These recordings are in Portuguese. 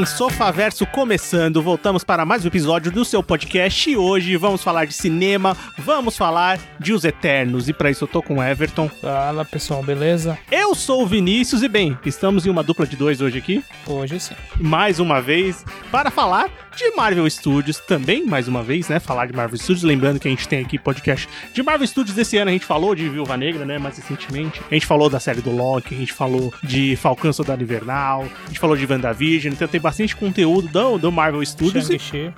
bem, Sofaverso começando. Voltamos para mais um episódio do seu podcast e hoje vamos falar de cinema, vamos falar de Os Eternos. E para isso eu tô com o Everton. Fala pessoal, beleza? Eu sou o Vinícius e bem, estamos em uma dupla de dois hoje aqui. Hoje sim. mais uma vez para falar de Marvel Studios, também mais uma vez, né? Falar de Marvel Studios, lembrando que a gente tem aqui podcast de Marvel Studios esse ano, a gente falou de Viúva Negra, né? Mais recentemente. A gente falou da série do Loki, a gente falou de Falcão Soldado Invernal, a gente falou de WandaVision, então tem bastante conteúdo do, do Marvel Studios.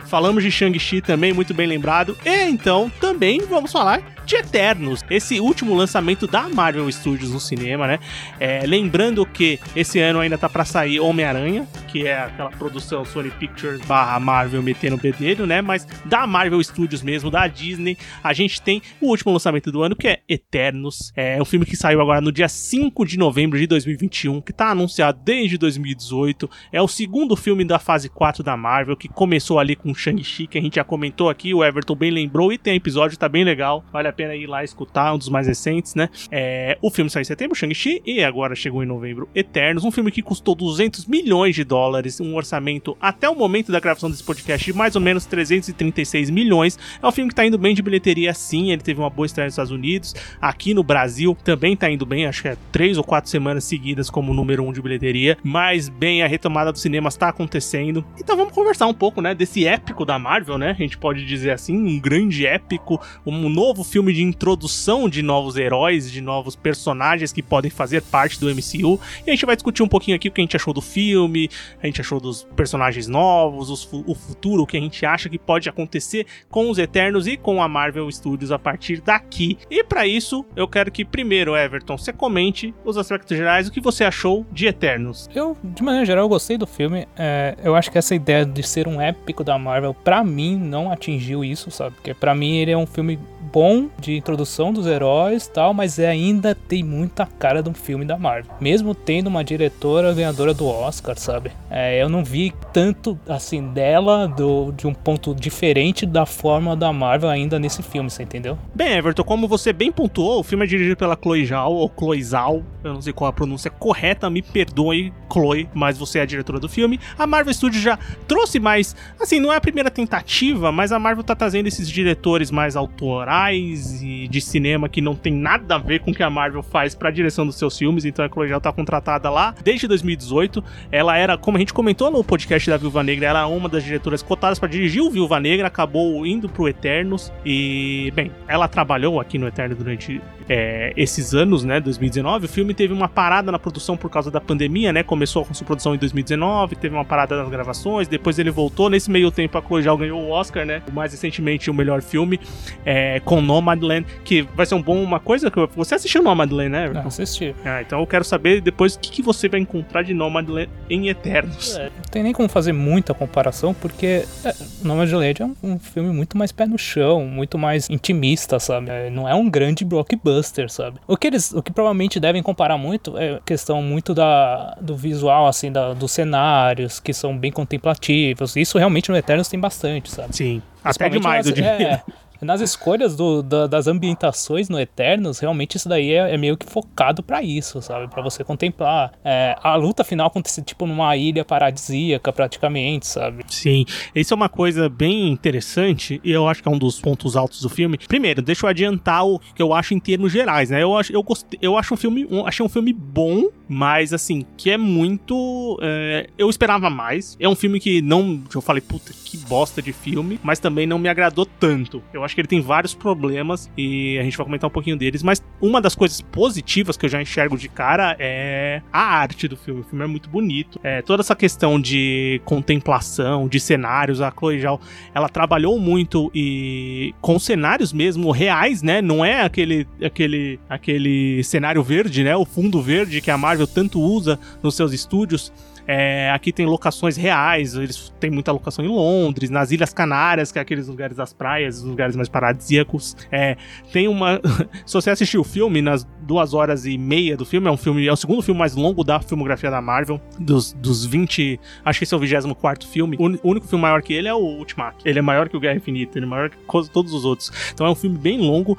Falamos de Shang-Chi também, muito bem lembrado. E então também vamos falar de Eternos, esse último lançamento da Marvel Studios no cinema, né? É, lembrando que esse ano ainda tá pra sair Homem-Aranha, que é aquela produção Sony Pictures barra Marvel metendo o bedelho, né? Mas da Marvel Studios mesmo, da Disney, a gente tem o último lançamento do ano, que é Eternos. É um filme que saiu agora no dia 5 de novembro de 2021, que tá anunciado desde 2018. É o segundo filme da fase 4 da Marvel, que começou ali com Shang-Chi, que a gente já comentou aqui, o Everton bem lembrou, e tem episódio, tá bem legal. Vale a pena ir lá escutar, um dos mais recentes, né? É, o filme saiu em setembro, Shang-Chi, e agora chegou em novembro, Eternos. Um filme que custou 200 milhões de dólares, um orçamento até o momento da gravação desse podcast de mais ou menos 336 milhões. É um filme que tá indo bem de bilheteria, sim. Ele teve uma boa estreia nos Estados Unidos. Aqui no Brasil também tá indo bem, acho que é três ou quatro semanas seguidas como número um de bilheteria. Mas bem, a retomada dos cinemas tá acontecendo. Então vamos conversar um pouco, né, desse épico da Marvel, né? A gente pode dizer assim, um grande épico, um novo filme de introdução de novos heróis, de novos personagens que podem fazer parte do MCU. E a gente vai discutir um pouquinho aqui o que a gente achou do filme, a gente achou dos personagens novos, os o futuro, o que a gente acha que pode acontecer com os Eternos e com a Marvel Studios a partir daqui. E para isso, eu quero que primeiro, Everton, você comente os aspectos gerais, o que você achou de Eternos. Eu, de maneira geral, gostei do filme. É, eu acho que essa ideia de ser um épico da Marvel, pra mim, não atingiu isso, sabe? Porque pra mim ele é um filme bom de introdução dos heróis tal, mas é- ainda tem muita cara de um filme da Marvel. Mesmo tendo uma diretora ganhadora do Oscar, sabe? É, eu não vi tanto, assim, dela, do, de um ponto diferente da forma da Marvel ainda nesse filme, você entendeu? Bem, Everton, como você bem pontuou, o filme é dirigido pela Chloe Zhao, ou Chloe Zhao, eu não sei qual a pronúncia correta, me perdoe, Chloe, mas você é a diretora do filme. A Marvel Studios já trouxe mais, assim, não é a primeira tentativa, mas a Marvel tá trazendo esses diretores mais autorais e de cinema que não tem nada a ver com o que a Marvel faz pra direção dos seus filmes, então a Chloe Zhao tá contratada lá desde 2018. Ela era, como a gente comentou no podcast da Viúva Negra, ela era uma das diretoras cotadas pra dirigir o Viúva Negra, acabou indo pro Eternos e, bem, ela trabalhou aqui no Eterno durante é, esses anos, né, 2019. O filme teve uma parada na produção por causa da pandemia, né, começou com sua produção em 2019, teve uma parada nas gravações, depois ele voltou. Nesse meio tempo, a Chloe Zhao ganhou o Oscar, né, mais recentemente o melhor filme, é, com Nomadland, que vai ser um bom, uma coisa que você assistiu Nomadland, né? Não, assisti. Ah, então eu quero saber depois o que, que você vai encontrar de Nomadland em Eternos. É, não tem nem como fazer muita comparação, porque é, Nomadland é um, um filme muito mais pé no chão, muito mais intimista, sabe? É, não é um grande blockbuster, sabe? O que eles, o que provavelmente devem comparar muito é a questão muito da, do visual, assim, da, dos cenários, que são bem contemplativos. Isso realmente no Eternos tem bastante, sabe? Sim, até demais, eu nas- diria. é, nas escolhas do- da- das ambientações no Eternos, realmente isso daí é, é meio que focado pra isso, sabe? Pra você contemplar. É, a luta final acontece tipo numa ilha paradisíaca, praticamente, sabe? Sim, isso é uma coisa bem interessante e eu acho que é um dos pontos altos do filme. Primeiro, deixa eu adiantar o que eu acho em termos gerais, né? Eu acho, eu eu acho um filme, um, achei um filme bom, mas assim, que é muito. é, eu esperava mais. É um filme que não. Eu falei, puta, que bosta de filme, mas também não me agradou tanto. Eu acho que ele tem vários problemas e a gente vai comentar um pouquinho deles, mas uma das coisas positivas que eu já enxergo de cara é a arte do filme. O filme é muito bonito. É, toda essa questão de contemplação, de cenários, a Chloe Zhao, ela trabalhou muito e com cenários mesmo reais, né? Não é aquele aquele aquele cenário verde, né? O fundo verde que a Marvel tanto usa nos seus estúdios. É, aqui tem locações reais, eles têm muita locação em Londres, nas Ilhas Canárias, que é aqueles lugares das praias, os lugares mais paradisíacos. É, tem uma. Se você assistir o filme, nas duas horas e meia do filme, é um filme, é o segundo filme mais longo da filmografia da Marvel, dos, dos 20. Acho que esse é o 24 filme. O único filme maior que ele é o Ultimato. Ele é maior que o Guerra Infinita, ele é maior que todos os outros. Então é um filme bem longo.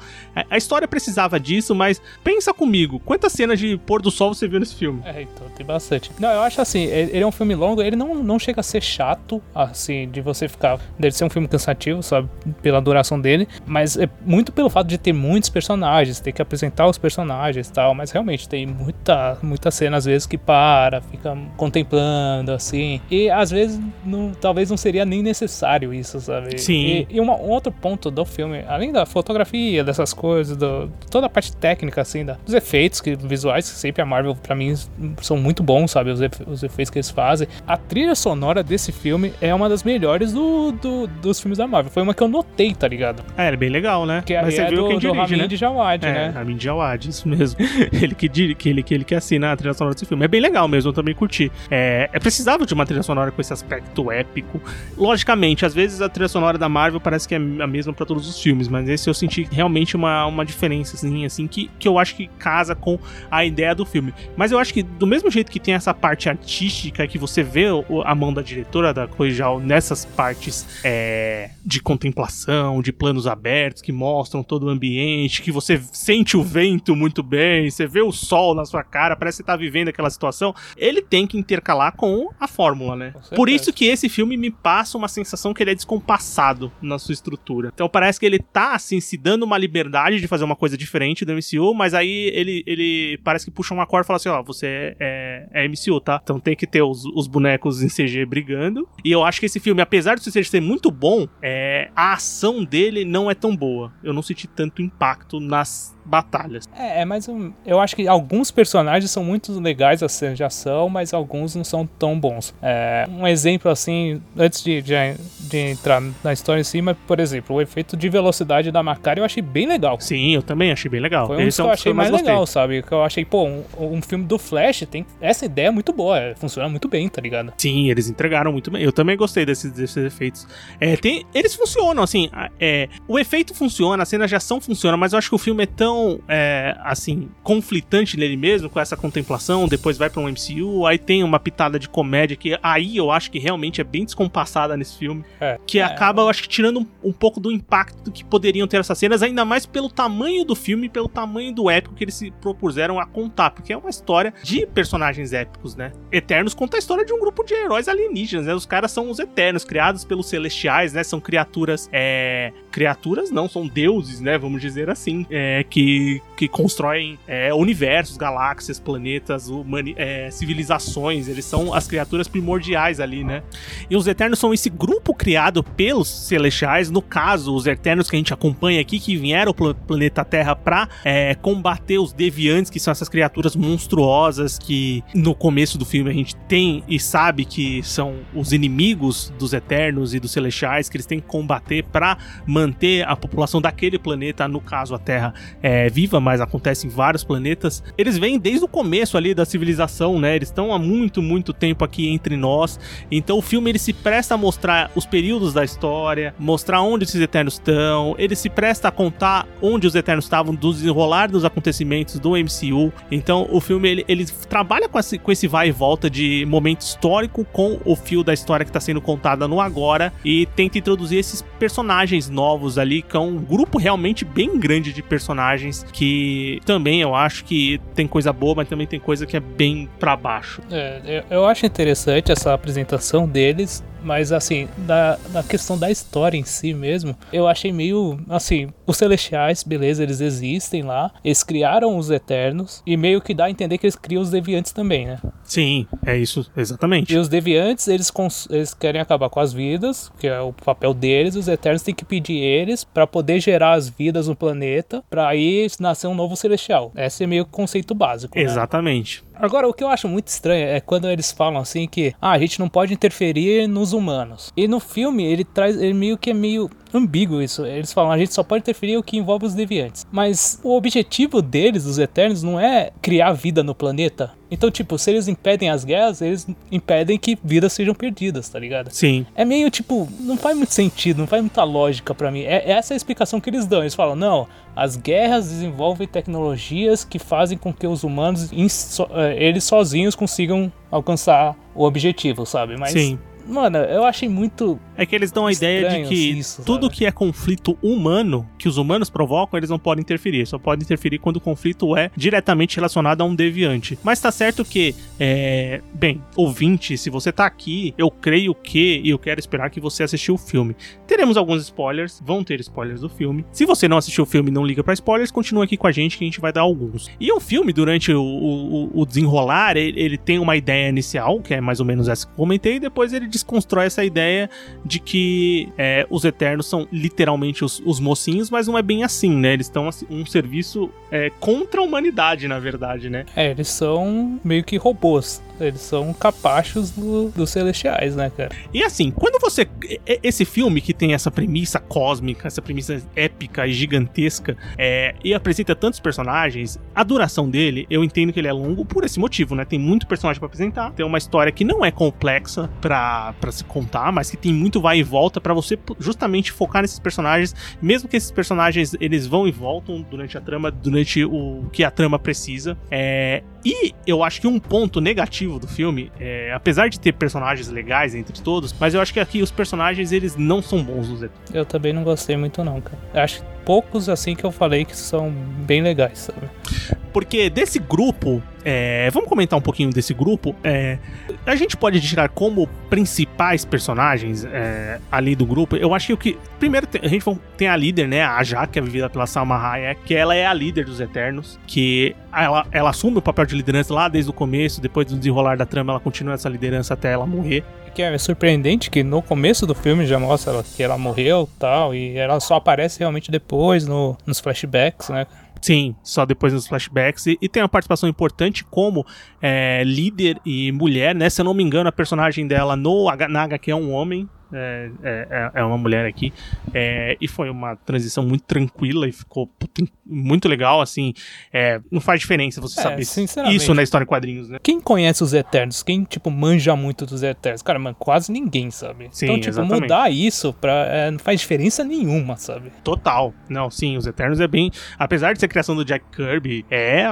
A história precisava disso, mas pensa comigo, quantas cenas de pôr do sol você viu nesse filme? É, então, tem bastante. Não, eu acho assim, ele é um filme longo, ele não, não chega a ser chato, assim, de você ficar. Deve ser um filme cansativo, sabe? Pela duração dele, mas é muito pelo fato de ter muitos personagens, ter que apresentar os personagens e tal, mas realmente tem muita, muita cena às vezes que para, fica contemplando, assim, e às vezes não, talvez não seria nem necessário isso, sabe? Sim. E, e uma, um outro ponto do filme, além da fotografia, dessas coisas, do, toda a parte técnica, assim, da, dos efeitos que, visuais, que sempre a Marvel, para mim, são muito bons, sabe? Os, efe, os, efeitos que eles fazem. A trilha sonora desse filme é uma das melhores do, do, dos filmes da Marvel. Foi uma que eu notei, tá ligado? É, é bem legal, né? Que Mas você é viu do, quem dirige, do Ramin né? Jawad, é, né? Ramin Jawad, isso mesmo. ele que, que, ele, que ele que assina a trilha sonora desse filme. É bem legal mesmo, eu também curti. É, é precisava de uma trilha sonora com esse aspecto épico. Logicamente, às vezes a trilha sonora da Marvel parece que é a mesma para todos os filmes, mas esse eu senti realmente uma, uma diferença, assim, assim que, que eu acho que casa com a ideia do filme. Mas eu acho que do mesmo jeito que tem essa parte artística que você vê a mão da diretora da Coijal nessas partes é, de contemplação, de planos abertos que mostram todo o ambiente, que você sente o vento muito bem, você vê o sol na sua cara, parece que você tá vivendo aquela situação, ele tem que intercalar com a fórmula, né? Por isso que esse filme me passa uma sensação que ele é descompassado na sua estrutura. Então parece que ele tá, assim, se dando uma liberdade de fazer uma coisa diferente do MCU, mas aí ele, ele parece que puxa uma corda e fala assim, ó, você é, é, é MCU, tá? Então tem que ter os, os bonecos em CG brigando. E eu acho que esse filme, apesar de ser muito bom, é, a ação dele não é tão boa. Eu não senti tanto impacto nas batalhas. É, é mas um, eu acho que alguns personagens são muito legais a cena de ação, mas alguns não são tão bons. É, um exemplo assim, antes de, de, de, entrar na história em cima, por exemplo, o efeito de velocidade da Macari eu achei bem legal. Sim, eu também achei bem legal. Foi um que eu achei mais, mais legal, sabe? Que eu achei, pô, um, um, filme do Flash tem essa ideia é muito boa, é, funciona muito bem, tá ligado? Sim, eles entregaram muito bem. Eu também gostei desses, desses efeitos. É, tem, eles funcionam, assim, é, o efeito funciona, a cena de ação funciona, mas eu acho que o filme é tão, é, assim, conflitante nele mesmo, com essa contemplação, depois vai para um MCU, aí tem uma pitada de comédia que aí eu acho que realmente é bem descompassada nesse filme, é, que é. acaba, eu acho que tirando um, um, pouco do impacto que poderiam ter essas cenas, ainda mais pelo tamanho do filme, pelo tamanho do épico que eles se propuseram a contar, porque é uma história de personagens épicos, né? Eternos conta a história de um grupo de heróis alienígenas, né? Os caras são os Eternos, criados pelos Celestiais, né? São criaturas, é... criaturas não, são deuses, né? Vamos dizer assim, é... que, que constroem é, universos, galáxias, planetas, humani... é, civilizações, eles são as criaturas primordiais ali, né? E os Eternos são esse grupo criado pelos Celestiais, no caso, os Eternos que a gente acompanha aqui, que vieram pro planeta Terra pra é, combater os Deviantes, que são essas criaturas monstruosas que no começo do filme a gente tem e sabe que são os inimigos dos Eternos e dos Celestiais, que eles têm que combater para manter a população daquele planeta, no caso a Terra, é, viva, mas acontece em vários planetas. Eles vêm desde o começo ali da civilização, né? Eles estão há muito, muito tempo aqui entre nós. Então o filme ele se presta a mostrar os períodos da história, mostrar onde esses Eternos estão. Ele se presta a contar onde os Eternos estavam do desenrolar dos acontecimentos do MCU. Então o filme ele, ele trabalha com esse, com esse vai e volta de momento histórico com o fio da história que está sendo contada no agora e tenta introduzir esses personagens novos ali, que é um grupo realmente bem grande de personagens que também eu acho que tem coisa boa, mas também tem coisa que é bem para baixo. É, eu acho interessante essa apresentação deles mas assim, da, da questão da história em si mesmo, eu achei meio assim, os celestiais, beleza, eles existem lá, eles criaram os eternos e meio que dá a entender que eles criam os deviantes também, né? Sim, é isso, exatamente. E os deviantes, eles, eles querem acabar com as vidas, que é o papel deles, os eternos têm que pedir eles para poder gerar as vidas no planeta, para aí nascer um novo celestial. Esse é meio que o conceito básico. Né? Exatamente. Né? Agora, o que eu acho muito estranho é quando eles falam assim que ah, a gente não pode interferir nos humanos. E no filme ele traz, ele meio que é meio ambíguo isso. Eles falam, a gente só pode interferir o que envolve os deviantes. Mas o objetivo deles, dos Eternos, não é criar vida no planeta. Então, tipo, se eles impedem as guerras, eles impedem que vidas sejam perdidas, tá ligado? Sim. É meio tipo, não faz muito sentido, não faz muita lógica para mim. É essa é a explicação que eles dão. Eles falam, não, as guerras desenvolvem tecnologias que fazem com que os humanos, eh, eles sozinhos, consigam alcançar o objetivo, sabe? Mas Sim. Mano, eu achei muito. É que eles dão a ideia de que isso, tudo que é conflito humano, que os humanos provocam, eles não podem interferir. Só podem interferir quando o conflito é diretamente relacionado a um deviante. Mas tá certo que, é... bem, ouvinte, se você tá aqui, eu creio que, e eu quero esperar que você assistiu o filme. Teremos alguns spoilers, vão ter spoilers do filme. Se você não assistiu o filme e não liga para spoilers, continua aqui com a gente que a gente vai dar alguns. E o filme, durante o, o, o desenrolar, ele, ele tem uma ideia inicial, que é mais ou menos essa que eu comentei, e depois ele desconstrói essa ideia de que é, os Eternos são literalmente os, os, mocinhos, mas não é bem assim, né? Eles estão assim, um serviço é, contra a humanidade, na verdade, né? É, eles são meio que robôs. Eles são capachos do, dos celestiais, né, cara? E assim, quando você. Esse filme que tem essa premissa cósmica, essa premissa épica e gigantesca, é, e apresenta tantos personagens, a duração dele, eu entendo que ele é longo por esse motivo, né? Tem muito personagem para apresentar, tem uma história que não é complexa para se contar, mas que tem muito vai e volta para você justamente focar nesses personagens, mesmo que esses personagens eles vão e voltam durante a trama, durante o que a trama precisa. É, e eu acho que um ponto negativo do filme, é, apesar de ter personagens legais entre todos, mas eu acho que aqui os personagens eles não são bons nos Eu também não gostei muito não, cara. Eu acho poucos assim que eu falei que são bem legais, sabe? Porque desse grupo, é, vamos comentar um pouquinho desse grupo. É, a gente pode tirar como principais personagens é, ali do grupo. Eu acho que. Primeiro, a gente tem a líder, né? A Jaque, que é vivida pela Salma Hayek, que ela é a líder dos Eternos. Que ela, ela assume o papel de liderança lá desde o começo. Depois do desenrolar da trama, ela continua essa liderança até ela morrer que é surpreendente que no começo do filme já mostra que ela morreu tal, e ela só aparece realmente depois no, nos flashbacks, né? Sim, só depois nos flashbacks. E, e tem uma participação importante como é, líder e mulher, né? Se eu não me engano, a personagem dela no, na HQ é um homem, é, é, é, é uma mulher aqui. É, e foi uma transição muito tranquila e ficou muito legal, assim. É, não faz diferença você é, saber isso na história em quadrinhos, né? Quem conhece os Eternos? Quem, tipo, manja muito dos Eternos? Cara, mano, quase ninguém, sabe? Sim, então, tipo, exatamente. mudar isso pra, não faz diferença nenhuma, sabe? Total. Não, sim, os Eternos é bem... Apesar de ser criação do Jack Kirby, é,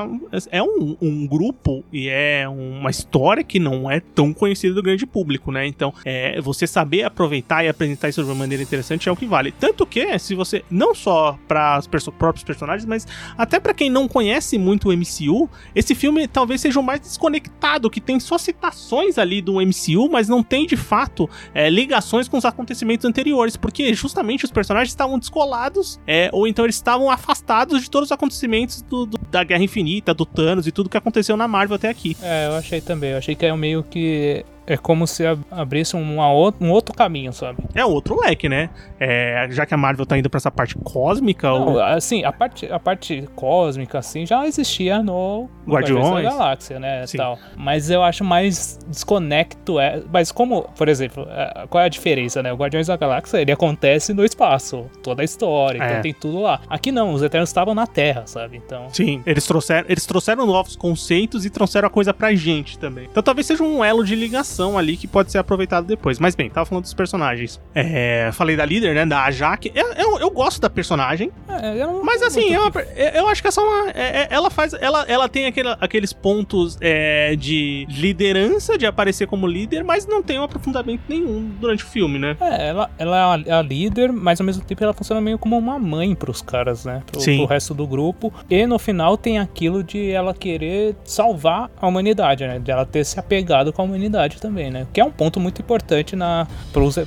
é um, um grupo e é uma história que não é tão conhecida do grande público, né? Então, é, você saber aproveitar aproveitar e apresentar isso de uma maneira interessante é o que vale. Tanto que, se você, não só para os perso próprios personagens, mas até para quem não conhece muito o MCU, esse filme talvez seja o mais desconectado, que tem só citações ali do MCU, mas não tem de fato é, ligações com os acontecimentos anteriores, porque justamente os personagens estavam descolados, é, ou então eles estavam afastados de todos os acontecimentos do, do, da Guerra Infinita, do Thanos e tudo que aconteceu na Marvel até aqui. É, eu achei também. Eu achei que é meio que é como se abrisse uma, um outro caminho, sabe? É outro leque, né? É, já que a Marvel tá indo pra essa parte cósmica. Não, ou... assim, a parte, a parte cósmica, assim, já existia no Guardiões da Galáxia, né? Tal. Mas eu acho mais desconecto. É, mas como, por exemplo, é, qual é a diferença, né? O Guardiões da Galáxia, ele acontece no espaço, toda a história, então é. então tem tudo lá. Aqui não, os Eternos estavam na Terra, sabe? Então. Sim, eles trouxeram, eles trouxeram novos conceitos e trouxeram a coisa pra gente também. Então talvez seja um elo de ligação ali que pode ser aproveitado depois. Mas bem, tava falando dos personagens. É, falei da líder, né? Da Jaque. Eu, eu, eu gosto da personagem. É, mas assim, eu, eu, acho que essa é uma. É, é, ela faz. Ela, ela tem aquele, aqueles pontos é, de liderança, de aparecer como líder, mas não tem um aprofundamento nenhum durante o filme, né? É, ela, ela é a líder, mas ao mesmo tempo ela funciona meio como uma mãe pros caras, né? Pro, Sim. pro resto do grupo. E no final tem aquilo de ela querer salvar a humanidade, né? De ela ter se apegado com a humanidade também, né? Que é um ponto muito importante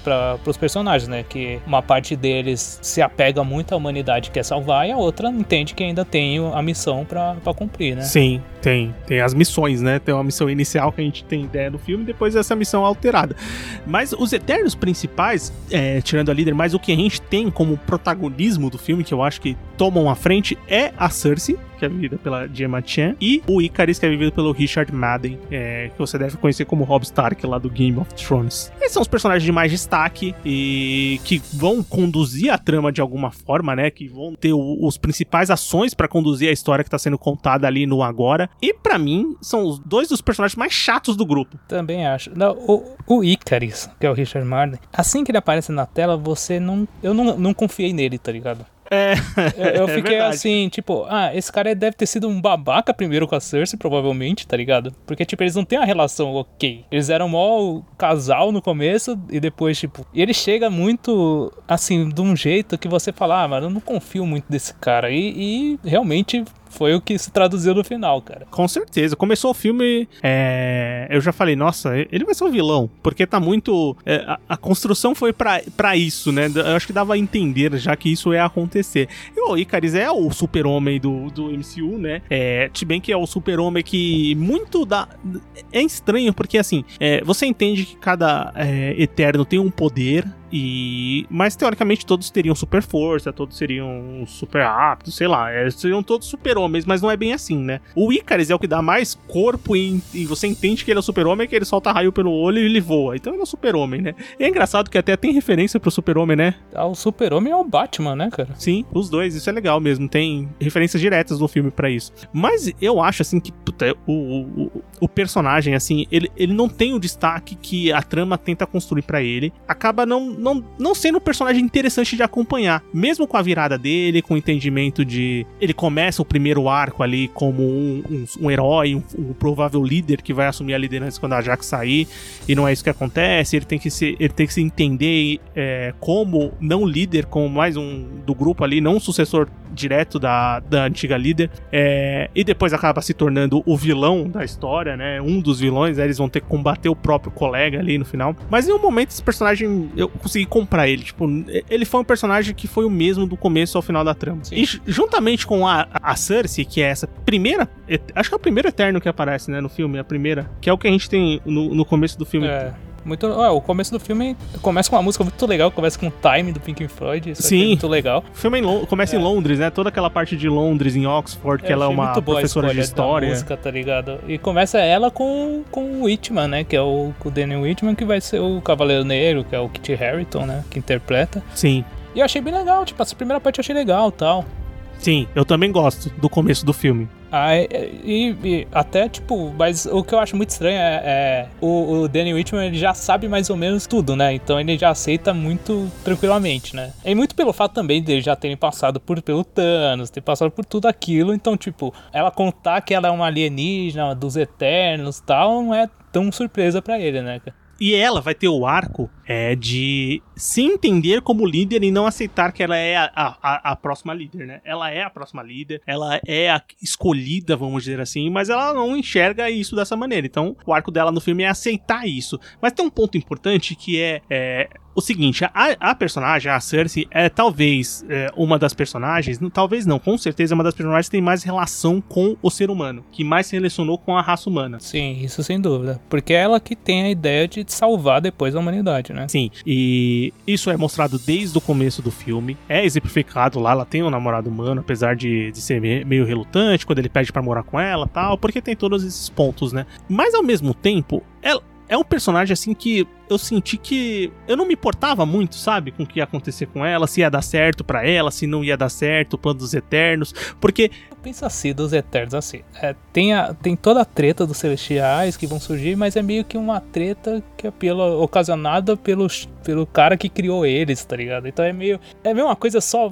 pra, pros personagens, né? Que uma parte deles se apega muito à humanidade que quer salvar e a outra entende que ainda tem a missão para cumprir, né? Sim, Tem, tem as missões, né? Tem uma missão inicial que a gente tem ideia no filme, depois essa missão alterada. Mas os Eternos principais, é, tirando a líder, mas o que a gente tem como protagonismo do filme, que eu acho que tomam a frente, é a Cersei, que é vivida pela Gemma Chan, e o Icarus, que é vivido pelo Richard Madden, é, que você deve conhecer como Rob Stark lá do Game of Thrones. Esses são os personagens de mais destaque e que vão conduzir a trama de alguma forma, né? Que vão ter o, os principais ações para conduzir a história que tá sendo contada ali no agora. E para mim, são os dois dos personagens mais chatos do grupo. Também acho. Não, o, o Icarus, que é o Richard Madden, assim que ele aparece na tela, você não. Eu não, não confiei nele, tá ligado? É, Eu, eu é fiquei verdade. assim, tipo, ah, esse cara deve ter sido um babaca primeiro com a Cersei, provavelmente, tá ligado? Porque, tipo, eles não têm uma relação ok. Eles eram mó casal no começo e depois, tipo. E ele chega muito, assim, de um jeito que você fala, ah, mano, eu não confio muito desse cara. E, e realmente foi o que se traduziu no final, cara. Com certeza. Começou o filme. é, Eu já falei, nossa, ele vai ser um vilão. Porque tá muito. é, a, a construção foi pra isso, né? Eu acho que dava a entender já que isso ia acontecer. E o Icarus é o super-homem do, do MCU, né? É, bem que é o super-homem que muito dá. É estranho, porque assim, é, você entende que cada é, Eterno tem um poder. E... Mas teoricamente todos teriam super força, todos seriam super rápidos, sei lá, é, seriam todos super-homens, mas não é bem assim, né? O Icarus é o que dá mais corpo e, e você entende que ele é o super-homem, que ele solta raio pelo olho e ele voa. Então ele é o super-homem, né? E é engraçado que até tem referência pro super-homem, né? Ah, O super-homem é o Batman, né, cara? Sim, os dois, isso é legal mesmo. Tem referências diretas no filme pra isso. Mas eu acho, assim, que puta, o, o, o- personagem, assim, ele, ele não tem o destaque que a trama tenta construir pra ele. Acaba não, não, não sendo um personagem interessante de acompanhar. Mesmo com a virada dele, com o entendimento de. Ele começa o primeiro arco ali como um, um, um herói, um, um provável líder que vai assumir a liderança quando a Jax sair. E não é isso que acontece. Ele tem que se, ele tem que se entender é, como não líder, como mais um do grupo ali, não um sucessor direto da, da antiga líder. É, e depois acaba se tornando o vilão da história, né? Um dos vilões, né? eles vão ter que combater o próprio colega ali no final. Mas em um momento esse personagem eu consegui comprar ele. Tipo, ele foi um personagem que foi o mesmo do começo ao final da trama. Sim. E ju- juntamente com a, a Cersei, que é essa primeira. Acho que é o primeiro Eterno que aparece, né? No filme, a primeira. Que é o que a gente tem no, no começo do filme. É. Muito, ó, o começo do filme começa com uma música muito legal, começa com o Time do Pink Floyd, isso aqui Sim. é muito legal. O filme é em começa em Londres, né? Toda aquela parte de Londres, em Oxford, que Eu ela é uma professora de história. música, tá ligado? E começa ela com, com o Whitman, né? Que é o, o Daniel Whitman, que vai ser o Cavaleiro Negro, que é o Kit Harington, né? Que interpreta. Sim. E eu achei bem legal, tipo, essa primeira parte eu achei legal tal. Sim, eu também gosto do começo do filme. Ah, e, e- até, tipo, mas o que eu acho muito estranho é, é o, o Danny Whitman, ele já sabe mais ou menos tudo, né? Então ele já aceita muito tranquilamente, né? E muito pelo fato também dele já terem passado por, pelo Thanos, ter passado por tudo aquilo. Então, tipo, ela contar que ela é uma alienígena dos Eternos tal, não é tão surpresa pra ele, né? E ela vai ter o arco é, de se entender como líder e não aceitar que ela é a, a, a próxima líder, né? Ela é a próxima líder, ela é a escolhida, vamos dizer assim, mas ela não enxerga isso dessa maneira. Então, o arco dela no filme é aceitar isso. Mas tem um ponto importante que é, é o seguinte: a, a personagem, a Cersei, é talvez é, uma das personagens, talvez não, com certeza é uma das personagens que tem mais relação com o ser humano, que mais se relacionou com a raça humana. Sim, isso sem dúvida. Porque é ela que tem a ideia de salvar depois a humanidade, né? Sim, e isso é mostrado desde o começo do filme. É exemplificado lá, ela tem um namorado humano, apesar de, de ser me- meio relutante quando ele pede pra morar com ela tal, porque tem todos esses pontos, né? Mas ao mesmo tempo, ela é um personagem assim que eu senti que eu não me importava muito, sabe, com o que ia acontecer com ela, se ia dar certo pra ela, se não ia dar certo, o plano dos eternos, porque Pensa assim, dos Eternos, assim. é, tem, a, tem toda a treta dos Celestiais que vão surgir, mas é meio que uma treta que é pela, ocasionada pelos, pelo cara que criou eles, tá ligado? Então é meio. É meio uma coisa só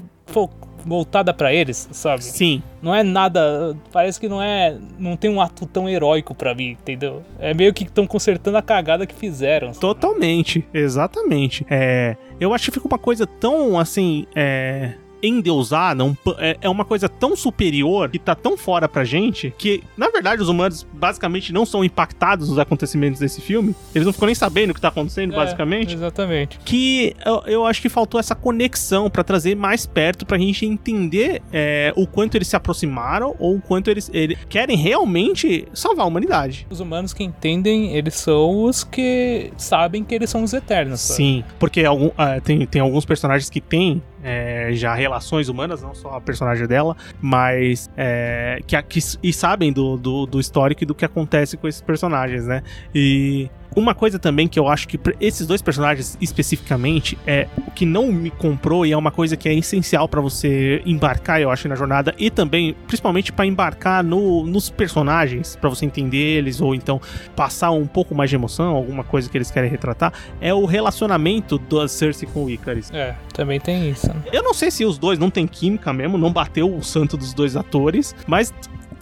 voltada pra eles, sabe? sim, Não é nada. Parece que não é. Não tem um ato tão heróico pra mim, entendeu? É meio que estão consertando a cagada que fizeram. sabe? Totalmente, exatamente. É, eu acho que fica uma coisa tão assim, é, endeusar, não, é, é uma coisa tão superior que tá tão fora pra gente que, na verdade, os humanos basicamente não são impactados nos acontecimentos desse filme. Eles não ficam nem sabendo o que tá acontecendo, É, basicamente. Exatamente. Que eu, eu acho que faltou essa conexão pra trazer mais perto pra gente entender é, o quanto eles se aproximaram ou o quanto eles, eles querem realmente salvar a humanidade. Os humanos que entendem, eles são os que sabem que eles são os eternos. sabe? Sim, porque algum, ah, tem, tem alguns personagens que têm é, já relações humanas, não só a personagem dela, mas é, que, que e sabem do, do, do histórico e do que acontece com esses personagens, né? E uma coisa também que eu acho que esses dois personagens especificamente é o que não me comprou e é uma coisa que é essencial pra você embarcar, eu acho, na jornada e também, principalmente pra embarcar no, nos personagens, pra você entender eles ou então passar um pouco mais de emoção, alguma coisa que eles querem retratar, é o relacionamento da Cersei com o Icarus. É, também tem isso. né? Eu não sei se os dois não tem química mesmo, não bateu o santo dos dois atores, mas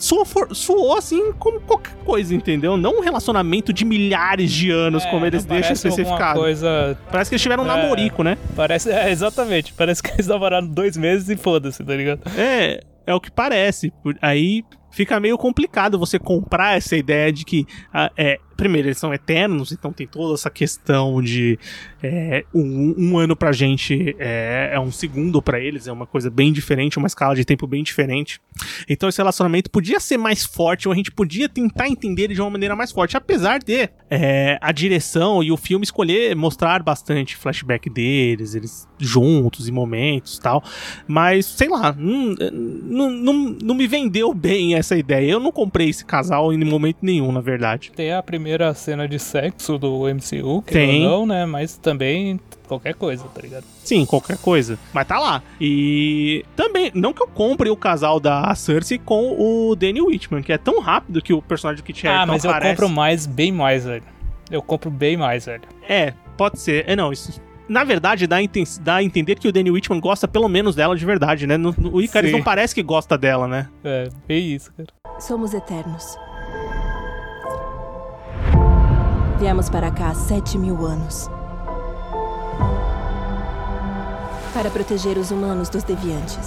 soou, for- soou assim como qualquer coisa, entendeu? Não um relacionamento de milhares de anos, como É, eles não deixam especificado. coisa Parece que eles tiveram um É. namorico, né? Parece, é, exatamente. Parece que eles namoraram dois meses e foda-se, tá ligado? É, é o que parece. Aí fica meio complicado você comprar essa ideia de que, ah, é, primeiro, eles são eternos, então tem toda essa questão de é, um, um ano pra gente é, é um segundo pra eles, é uma coisa bem diferente, uma escala de tempo bem diferente. Então esse relacionamento podia ser mais forte, ou a gente podia tentar entender ele de uma maneira mais forte, apesar de é, a direção e o filme escolher mostrar bastante flashback deles, eles juntos em momentos tal. Mas, sei lá, não, não, não, não me vendeu bem essa ideia. Eu não comprei esse casal em momento nenhum, na verdade. Tem a primeira cena de sexo do MCU, que Tem. não, né? Mas também qualquer coisa, tá ligado? Sim, qualquer coisa. Mas tá lá. E também, não que eu compre o casal da Cersei com o Danny Whitman, que é tão rápido que o personagem do Kit ah, mas eu aparece. compro mais, bem mais, velho. Eu compro bem mais, velho. É, pode ser. É, não, isso. Na verdade, dá a, enten- dá a entender que o Danny Whitman gosta pelo menos dela de verdade, né? No- no- o Icarus Sim. não parece que gosta dela, né? É, bem isso, cara. Somos eternos. Viemos para cá há sete mil anos. Para proteger os humanos dos deviantes.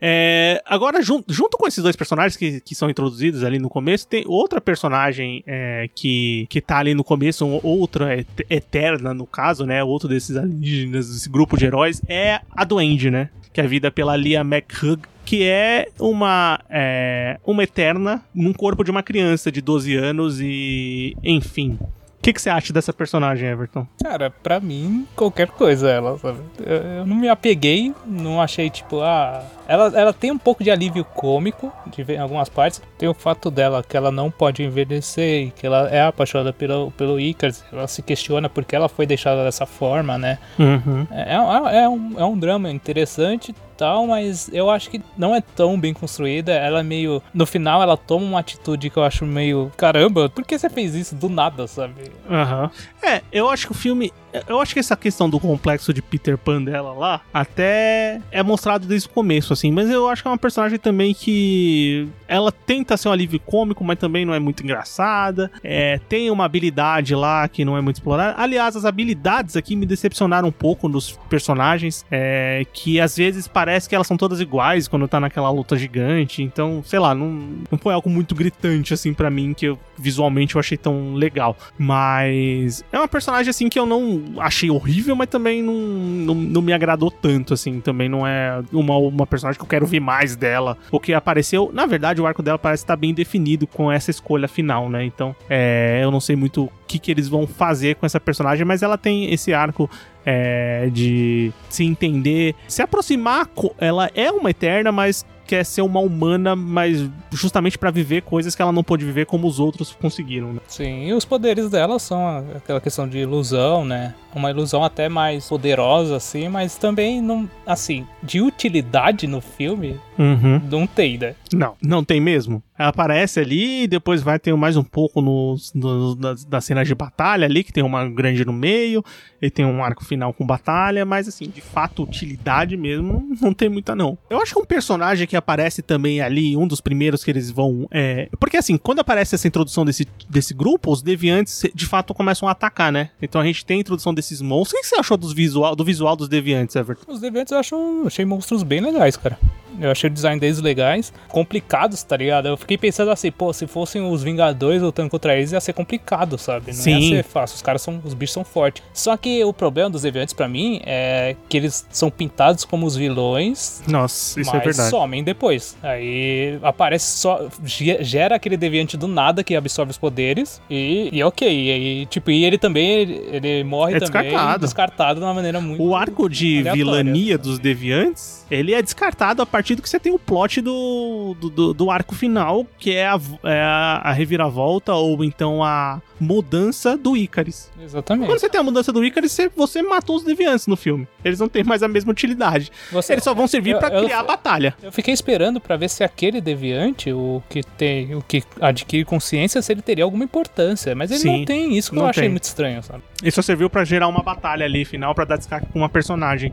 É, agora, jun- junto com esses dois personagens que, que são introduzidos ali no começo, tem outra personagem é, que, que tá ali no começo, um- outra et- eterna, no caso, né? Outro desses alienígenas, desse grupo de heróis, é a Duende, né? Que é vida pela Lia McHugh, que é uma, é, uma eterna num corpo de uma criança de 12 anos e. Enfim. O que, você acha dessa personagem, Everton? Cara, pra mim, qualquer coisa ela, sabe? Eu, eu não me apeguei, não achei, tipo, ah. Ela, ela tem um pouco de alívio cômico de ver em algumas partes. Tem o fato dela que ela não pode envelhecer e que ela é apaixonada pelo, pelo Icarus. Ela se questiona por que ela foi deixada dessa forma, né? Uhum. É, é, é um, é um drama interessante e tal, mas eu acho que não é tão bem construída. Ela é meio. No final, ela toma uma atitude que eu acho meio. Caramba, por que você fez isso do nada, sabe? Aham. É, eu acho que o filme. Eu acho que essa questão do complexo de Peter Pan dela lá até é mostrado desde o começo, assim. Mas eu acho que é uma personagem também que. Ela tenta ser um alívio cômico, mas também não é muito engraçada. É, tem uma habilidade lá que não é muito explorada. Aliás, as habilidades aqui me decepcionaram um pouco nos personagens. É, que às vezes parece que elas são todas iguais quando tá naquela luta gigante. Então, sei lá, não, não foi algo muito gritante assim pra mim que eu, visualmente eu achei tão legal. Mas é uma personagem assim que eu não achei horrível, mas também não, não, não me agradou tanto assim. Também não é uma, uma personagem que eu quero ver mais dela. O que apareceu, na verdade, o arco dela parece estar bem definido com essa escolha final, né? Então, é, eu não sei muito o que, que eles vão fazer com essa personagem, mas ela tem esse arco é, de se entender, se aproximar. Ela é uma eterna, mas quer ser uma humana, mas justamente pra viver coisas que ela não pôde viver como os outros conseguiram. Né? Sim, e os poderes dela são aquela questão de ilusão, né? Uma ilusão até mais poderosa, assim, mas também não. Assim, de utilidade no filme, Uhum. não tem, né? Não, não tem mesmo. Ela aparece ali e depois vai ter mais um pouco nos, nos, das, das cenas de batalha ali, que tem uma grande no meio, e tem um arco final com batalha, mas assim, de fato, utilidade mesmo, não tem muita não. Eu acho que um personagem que aparece também ali, um dos primeiros que eles vão. É... Porque assim, quando aparece essa introdução desse, desse grupo, os deviantes de fato começam a atacar, né? Então a gente tem a introdução desse desses monstros. O que você achou dos visual, do visual dos deviantes, Everton? Os deviantes eu acho, achei monstros bem legais, cara. Eu achei o design deles legais, complicados, tá ligado? Eu fiquei pensando assim, pô, se fossem os Vingadores lutando contra eles, ia ser complicado, sabe? Não Sim. ia ser fácil. Os caras são. Os bichos são fortes. Só que o problema dos deviantes, pra mim, é que eles são pintados como os vilões. Nossa, isso é verdade. somem depois. Aí aparece só. ge- Gera aquele deviante do nada que absorve os poderes. E, e ok. E, tipo, e ele também. Ele, ele morre É também. descartado. Descartado de uma maneira muito. O arco de vilania dos deviantes, ele é descartado a partir do que você tem o plot do, do, do- arco final, que é a, é a, reviravolta ou então a mudança do Icaris. Exatamente. Quando você tem a mudança do Icaris, você, você matou os deviantes no filme. Eles não têm mais a mesma utilidade. Você- Eles só vão servir eu- pra eu- criar a batalha. Eu fiquei esperando pra ver se aquele deviante, o que tem, o que adquire consciência, se ele teria alguma importância, mas ele Sim, não tem isso que eu achei tem. muito estranho, sabe? Ele só serviu pra gerar uma batalha ali final pra dar destaque pra uma personagem.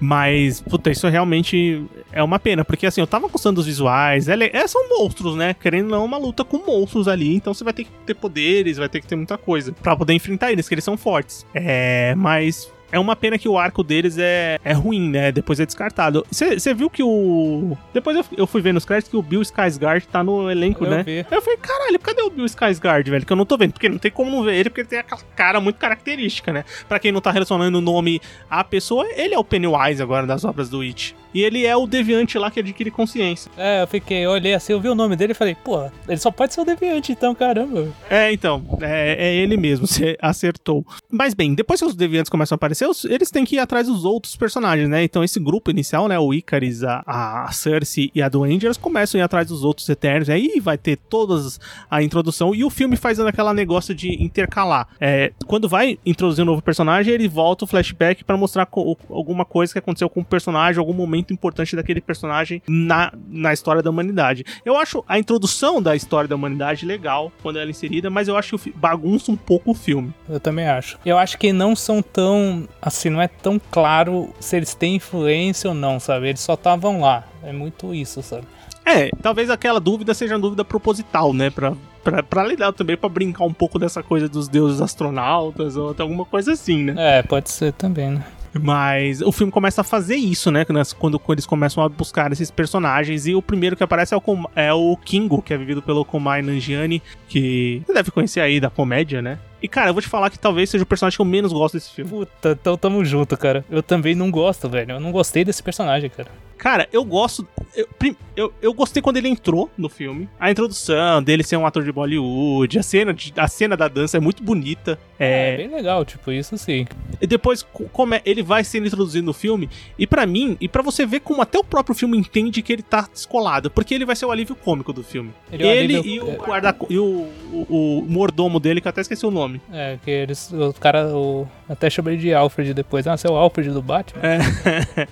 Mas, puta, isso realmente é uma pena, porque assim, eu tava gostando dos visuais, é, é, são monstros, né? Querendo ou não, uma luta com monstros ali, então você vai ter que ter poderes, vai ter que ter muita coisa pra poder enfrentar eles, que eles são fortes. É, mas é uma pena que o arco deles é, é ruim, né? Depois é descartado. Você viu que o. Depois eu, eu fui ver nos créditos que o Bill Skarsgård tá no elenco, Eu né? vi. Eu falei, caralho, cadê o Bill Skarsgård, velho? Que eu não tô vendo, porque não tem como não ver ele, porque ele tem aquela cara muito característica, né? Pra quem não tá relacionando o nome à pessoa, ele é o Pennywise agora das obras do It. E ele é o deviante lá que adquire consciência. É, eu fiquei, eu olhei assim, eu vi o nome dele e falei, pô, ele só pode ser o deviante, então, caramba. É, então, é, é ele mesmo, você acertou. Mas bem, depois que os deviantes começam a aparecer, eles têm que ir atrás dos outros personagens, né? Então esse grupo inicial, né, o Icaris, a, a Cersei e a Duende, eles começam a ir atrás dos outros Eternos, aí vai ter todas a introdução, e o filme fazendo aquela negócio de intercalar. É, quando vai introduzir um novo personagem, ele volta o flashback pra mostrar co- alguma coisa que aconteceu com o personagem, algum momento importante daquele personagem na, na história da humanidade. Eu acho a introdução da história da humanidade legal quando ela é inserida, mas eu acho que bagunça um pouco o filme. Eu também acho. Eu acho que não são tão, assim, não é tão claro se eles têm influência ou não, sabe? Eles só estavam lá. É muito isso, sabe? É, talvez aquela dúvida seja uma dúvida proposital, né? Pra, pra, pra lidar também, pra brincar um pouco dessa coisa dos deuses astronautas ou até alguma coisa assim, né? É, pode ser também, né? Mas o filme começa a fazer isso, né? Quando, quando eles começam a buscar esses personagens. E o primeiro que aparece é o, é o Kingo, que é vivido pelo Komai Nanjiani, que você deve conhecer aí da comédia, né? E, cara, eu vou te falar que talvez seja o personagem que eu menos gosto desse filme. Puta, então tamo junto, cara. Eu também não gosto, velho. Eu não gostei desse personagem, cara. Cara, eu gosto. Eu, eu, eu gostei quando ele entrou no filme. A introdução dele ser um ator de Bollywood, a cena, de- a cena da dança é muito bonita. É, É, bem legal, tipo, isso sim. E depois, co- como é- ele vai sendo introduzido no filme, e pra mim, e pra você ver como até o próprio filme entende que ele tá descolado, porque ele vai ser o alívio cômico do filme. Ele é o Ele, alívio- e, o, guarda, e o, o, o mordomo dele, que eu até esqueci o nome. É, que eles. O cara. O, até chamei de Alfred depois. Ah, você é o Alfred do Batman? É.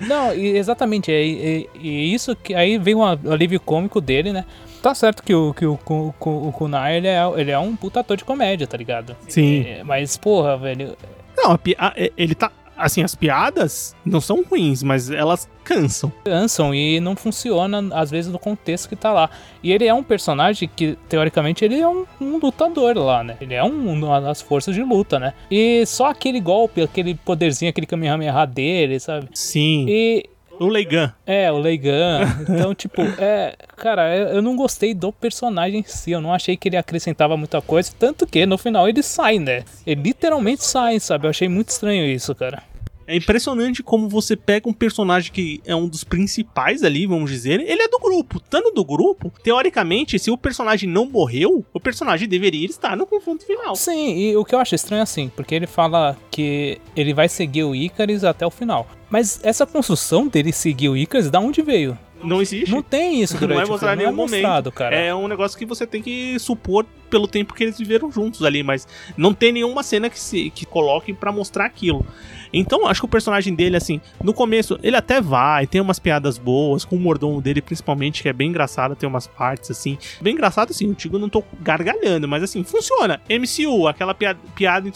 Não, e exatamente. É, e, e isso que. Aí vem o alívio cômico dele, né? Tá certo que o, que o, o, o, Kunai, ele é, ele é um puta ator de comédia, tá ligado? Sim. É, mas, porra, velho. Não, a- ele tá. Assim, as piadas não são ruins, mas elas cansam. cansam e não funciona, às vezes, no contexto que tá lá. E ele é um personagem que, teoricamente, ele é um, um lutador lá, né? Ele é um, uma das forças de luta, né? E só aquele golpe, aquele poderzinho, aquele Kamehameha dele, sabe? Sim. E. O Leigan. É, o Leigan. Então, tipo, é. Cara, eu eu não gostei do personagem em si. Eu não achei que ele acrescentava muita coisa. Tanto que no final ele sai, né? Ele literalmente sai, sabe? Eu achei muito estranho isso, cara. É impressionante como você pega um personagem que é um dos principais ali, vamos dizer, ele é do grupo. Estando do grupo, teoricamente, se o personagem não morreu, o personagem deveria estar no confronto final. Sim, e o que eu acho estranho é assim, porque ele fala que ele vai seguir o Icarus até o final. Mas essa construção dele seguir o Icarus, da onde veio? Não existe. Não tem isso durante não é o filme, não é mostrado, momento. cara. É um negócio que você tem que supor pelo tempo que eles viveram juntos ali, mas não tem nenhuma cena que se que coloque pra mostrar aquilo. Então, acho que o personagem dele, assim, no começo, ele até vai, tem umas piadas boas, com o mordomo dele, principalmente, que é bem engraçado, tem umas partes, assim. Bem engraçado, assim, digo, eu não tô gargalhando, mas assim, funciona. MCU, aquela piada, piada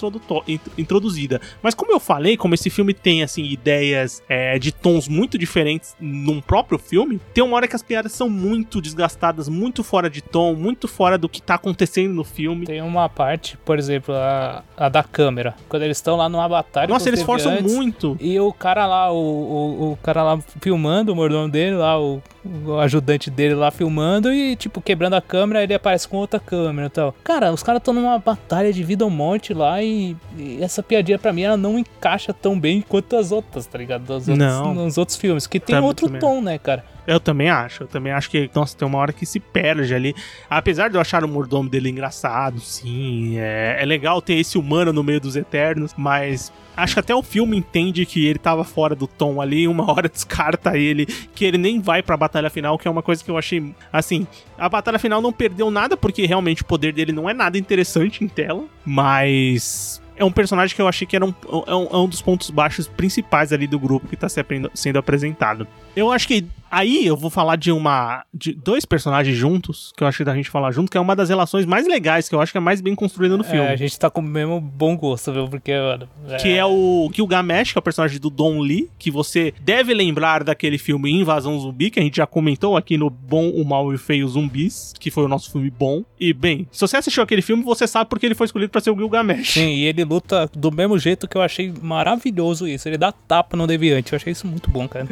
introduzida. Mas como eu falei, como esse filme tem, assim, ideias é, de tons muito diferentes num próprio filme, tem uma hora que as piadas são muito desgastadas, muito fora de tom, muito fora do que tá acontecendo acontecendo no filme. Tem uma parte, por exemplo, a, a da câmera. Quando eles estão lá numa batalha. Nossa, eles forçam muito. E o cara lá, o, o, o cara lá filmando, o mordomo dele lá, o, o ajudante dele lá filmando e, tipo, quebrando a câmera, ele aparece com outra câmera e tal. Cara, os caras estão numa batalha de vida ou morte lá e, e essa piadinha pra mim ela não encaixa tão bem quanto as outras, tá ligado? Outras- Não. nos outros filmes, que tem outro tom, né, cara? Eu também acho. Eu também acho que, nossa, tem uma hora que se perde ali. Apesar de eu achar o mordomo dele engraçado, sim. É, é legal ter esse humano no meio dos Eternos, mas. Acho que até o filme entende que ele tava fora do tom ali, uma hora descarta ele, que ele nem vai pra batalha final, que é uma coisa que eu achei. Assim, a batalha final não perdeu nada, porque realmente o poder dele não é nada interessante em tela, mas. É um personagem que eu achei que era um, é um, é um dos pontos baixos principais ali do grupo que tá se sendo apresentado. Eu acho que aí eu vou falar de uma. de dois personagens juntos, que eu acho que da gente falar junto, que é uma das relações mais legais, que eu acho que é mais bem construída no filme. É, a gente tá com o mesmo bom gosto, viu? Porque, mano. Que é o Gilgamesh, que é o personagem do Don Lee, que você deve lembrar daquele filme Invasão Zumbi, que a gente já comentou aqui no Bom, o Mal e o Feio Zumbis, que foi o nosso filme bom. E, bem, se você assistiu aquele filme, você sabe porque ele foi escolhido pra ser o Gilgamesh. Sim, e ele luta do mesmo jeito que eu achei maravilhoso isso. Ele dá tapa no deviante. Eu achei isso muito bom, cara.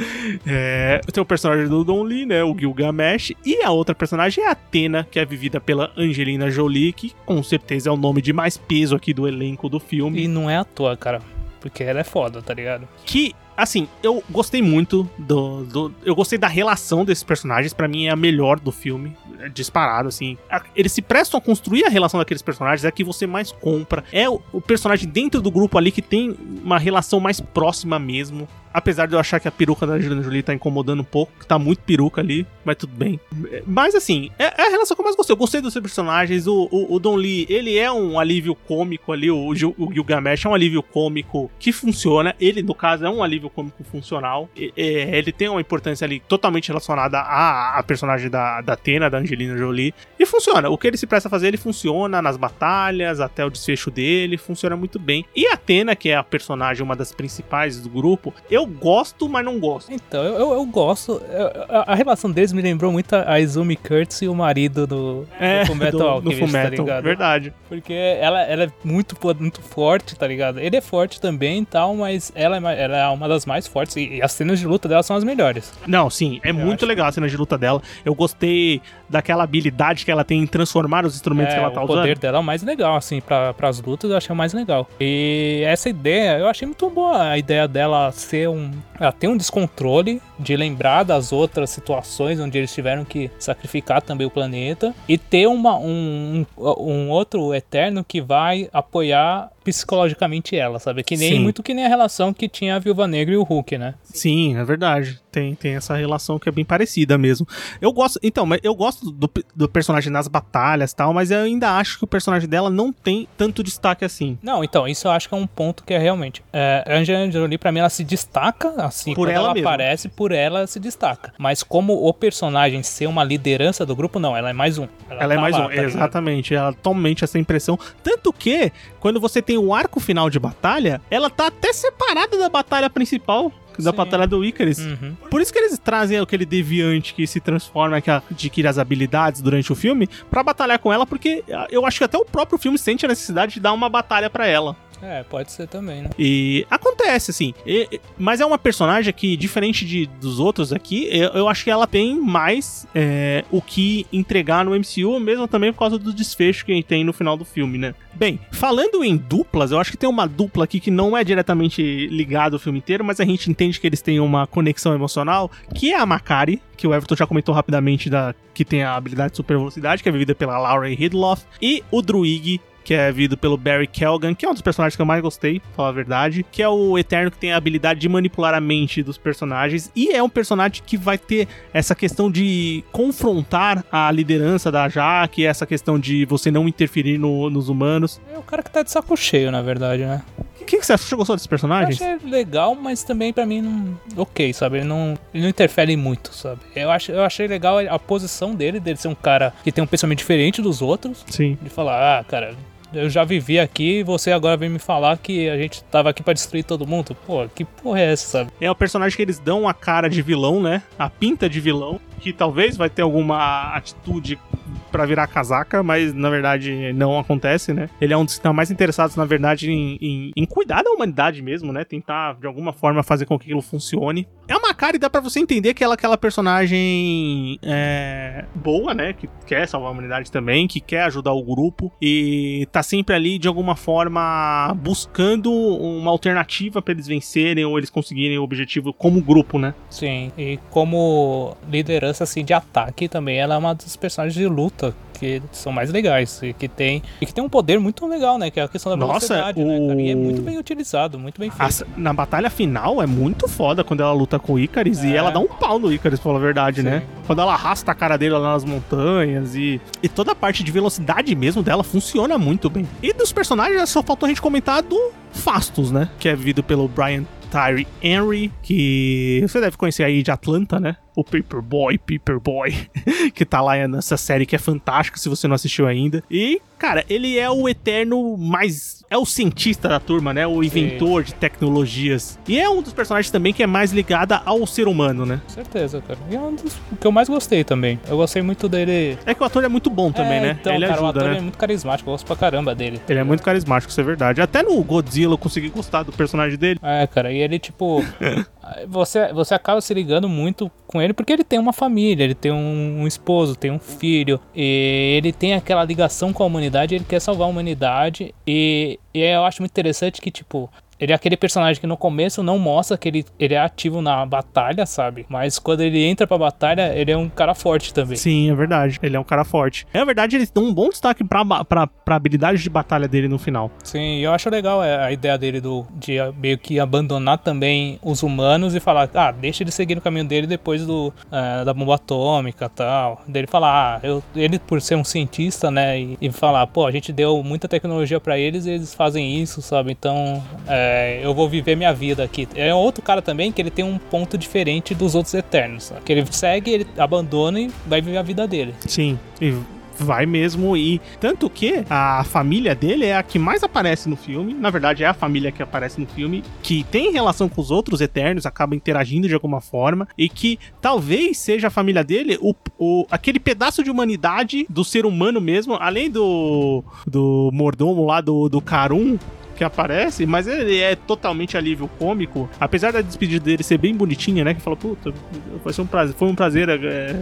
É, tem o personagem do Don Lee, né, o Gilgamesh, e a outra personagem é a Athena, que é vivida pela Angelina Jolie, que com certeza é o nome de mais peso aqui do elenco do filme. E não é à toa, cara. Porque ela é foda, tá ligado? que assim, eu gostei muito do, do eu gostei da relação desses personagens, Pra mim é a melhor do filme, é disparado assim. Eles se prestam a construir a relação daqueles personagens, é a que você mais compra. É o personagem dentro do grupo ali que tem uma relação mais próxima mesmo. Apesar de eu achar que a peruca da Angelina Jolie tá incomodando um pouco, que tá muito peruca ali, mas tudo bem. Mas assim, é, é a relação que eu mais gostei. Eu gostei dos seus personagens. O, o, o Don Lee, ele é um alívio cômico ali. O, o Gilgamesh é um alívio cômico que funciona. Ele, no caso, é um alívio cômico funcional. E- é, ele tem uma importância ali totalmente relacionada à, à personagem da, da Athena, da Angelina Jolie. E funciona. O que ele se presta a fazer, ele funciona nas batalhas, até o desfecho dele. Funciona muito bem. E a Athena, que é a personagem, uma das principais do grupo, eu gosto, mas não gosto. Então, eu, eu, eu gosto. eu- a, a relação deles me lembrou muito a Izumi Kurtz e o marido do, do Fullmetal do, Alchemist, do tá ligado? verdade. Porque ela, ela é muito, muito forte, tá ligado? Ele é forte também e tal, mas ela é, ela é uma das mais fortes e, e as cenas de luta dela são as melhores. Não, sim, é muito acho legal a cena de luta dela. Eu gostei daquela habilidade que ela tem em transformar os instrumentos É, que ela tá o poder usando. dela é o mais legal, assim, pra, pras lutas eu achei o mais legal. E essa ideia, eu achei muito boa a ideia dela ser um. Ela tem um descontrole de lembrar das outras situações onde eles tiveram que sacrificar também o planeta e ter uma, um, um, um outro eterno que vai apoiar psicologicamente ela, sabe? Que nem Sim. muito que nem a relação que tinha a Viúva Negra e o Hulk, né? Sim, é verdade. Tem, tem essa relação que é bem parecida mesmo. Eu gosto. Então, eu gosto do, do personagem nas batalhas e tal, mas eu ainda acho que o personagem dela não tem tanto destaque assim. Não, então, isso eu acho que é um ponto que é realmente. É, a Angelina Jolie, pra mim, ela se destaca, assim, Por ela ela aparece, por ela ela se destaca. Mas como o personagem ser uma liderança do grupo, não, ela é mais um. Ela é tá mais lá, um, tá ligado? exatamente. Ela totalmente essa impressão. Tanto que, quando você tem o arco final de batalha, ela tá até separada da batalha principal. Da Sim. batalha do Icarus. Uhum. Por isso que eles trazem aquele deviante que se transforma, que adquire as habilidades durante o filme, pra batalhar com ela, porque ah, eu acho que até o próprio filme sente a necessidade de dar uma batalha pra ela. É, pode ser também, né? E acontece, assim. E- mas é uma personagem que, diferente de, dos outros aqui, eu, eu acho que ela tem mais é, o que entregar no MCU, mesmo também por causa do desfecho que a gente tem no final do filme, né? Bem, falando em duplas, eu acho que tem uma dupla aqui que não é diretamente ligada ao filme inteiro, mas a gente entende que eles têm uma conexão emocional, que é a Makari, que o Everton já comentou rapidamente, da, que tem a habilidade de super velocidade, que é vivida pela Laura Hidloff, e o Druig, que é vivido pelo Barry Kelgan, que é um dos personagens que eu mais gostei, pra falar a verdade, que é o Eterno que tem a habilidade de manipular a mente dos personagens, e é um personagem que vai ter essa questão de confrontar a liderança da Jaque, essa questão de você não interferir no- nos humanos. É o cara que tá de saco cheio, na verdade, né? O que, que você achou? Você gostou desses Eu personagens? achei legal, mas também pra mim não. Ok, sabe? Ele não, ele não interfere muito, sabe? Eu, ach, eu achei legal a posição dele, dele ser um cara que tem um pensamento diferente dos outros. Sim. De falar, ah, cara, eu já vivi aqui e você agora vem me falar que a gente tava aqui pra destruir todo mundo. Pô, que porra é essa? É o personagem que eles dão a cara de vilão, né? A pinta de vilão, que talvez vai ter alguma atitude pra virar casaca, mas na verdade não acontece, né? Ele é um dos que tá mais interessados, na verdade, em, em, em cuidar da humanidade mesmo, né? Tentar, de alguma forma, fazer com que aquilo funcione. É uma cara e dá pra você entender que ela é aquela personagem é, boa, né? Que quer salvar a humanidade também, que quer ajudar o grupo e tá sempre ali, de alguma forma, buscando uma alternativa pra eles vencerem ou eles conseguirem o objetivo como grupo, né? Sim, e como liderança assim de ataque também, ela é uma dos personagens de luta que são mais legais e que tem e que tem um poder muito legal, né? Que é a questão da Nossa, velocidade, né, cara? E é o- muito bem utilizado, muito bem A- feito. na batalha final é muito foda quando ela luta com o Icarus e É. ela dá um pau no Icarus, pra falar a verdade, Sim. né? Quando ela arrasta a cara dele lá nas montanhas e, e toda a parte de velocidade mesmo dela funciona muito bem. E dos personagens, só faltou a gente comentar do Fastos, né? Que é vivido pelo Brian Tyree Henry, que você deve conhecer aí de Atlanta, né? O Paperboy, Paperboy, que tá lá nessa série que é fantástica, se você não assistiu ainda. E, cara, ele é o eterno mais. É o cientista da turma, né? O inventor de tecnologias. E é um dos personagens também que é mais ligada ao ser humano, né? Com certeza, cara. E é um dos que eu mais gostei também. Eu gostei muito dele. É que o ator é muito bom também, É, né? Então, ele cara, o ajuda, ator né? é muito carismático, eu gosto pra caramba dele. Ele é muito carismático, isso é verdade. Até no Godzilla eu consegui gostar do personagem dele. É, cara, e ele, tipo. você, você acaba se ligando muito com ele porque ele tem uma família, ele tem um, um esposo, tem um filho, e ele tem aquela ligação com a humanidade, ele quer salvar a humanidade, e, e eu acho muito interessante que, tipo. Ele é aquele personagem que no começo não mostra que ele, ele é ativo na batalha, sabe? Mas quando ele entra pra batalha, ele é um cara forte também. Sim, é verdade. Ele é um cara forte. É verdade, eles dão um bom destaque pra, pra, pra habilidade de batalha dele no final. Sim, eu acho legal é, a ideia dele do, de ah, meio que abandonar também os humanos e falar, ah, deixa ele seguir no caminho dele depois do, ah, da bomba atômica e tal. Dele falar, ah, eu, ele por ser um cientista, né, e, e falar, pô, a gente deu muita tecnologia pra eles e eles fazem isso, sabe? Então, é, eu vou viver minha vida aqui. É outro cara também que ele tem um ponto diferente dos outros Eternos? Que ele segue, ele abandona e vai viver a vida dele. Sim, e vai mesmo. E tanto que a família dele é a que mais aparece no filme. Na verdade, é a família que aparece no filme, que tem relação com os outros Eternos, acaba interagindo de alguma forma. E que talvez seja a família dele o, o- aquele pedaço de humanidade do ser humano mesmo, além do, do mordomo lá do, do Karun. Que aparece, mas ele é totalmente alívio cômico. Apesar da despedida dele ser bem bonitinha, né? Que fala, puta, vai ser um prazer, foi um prazer é,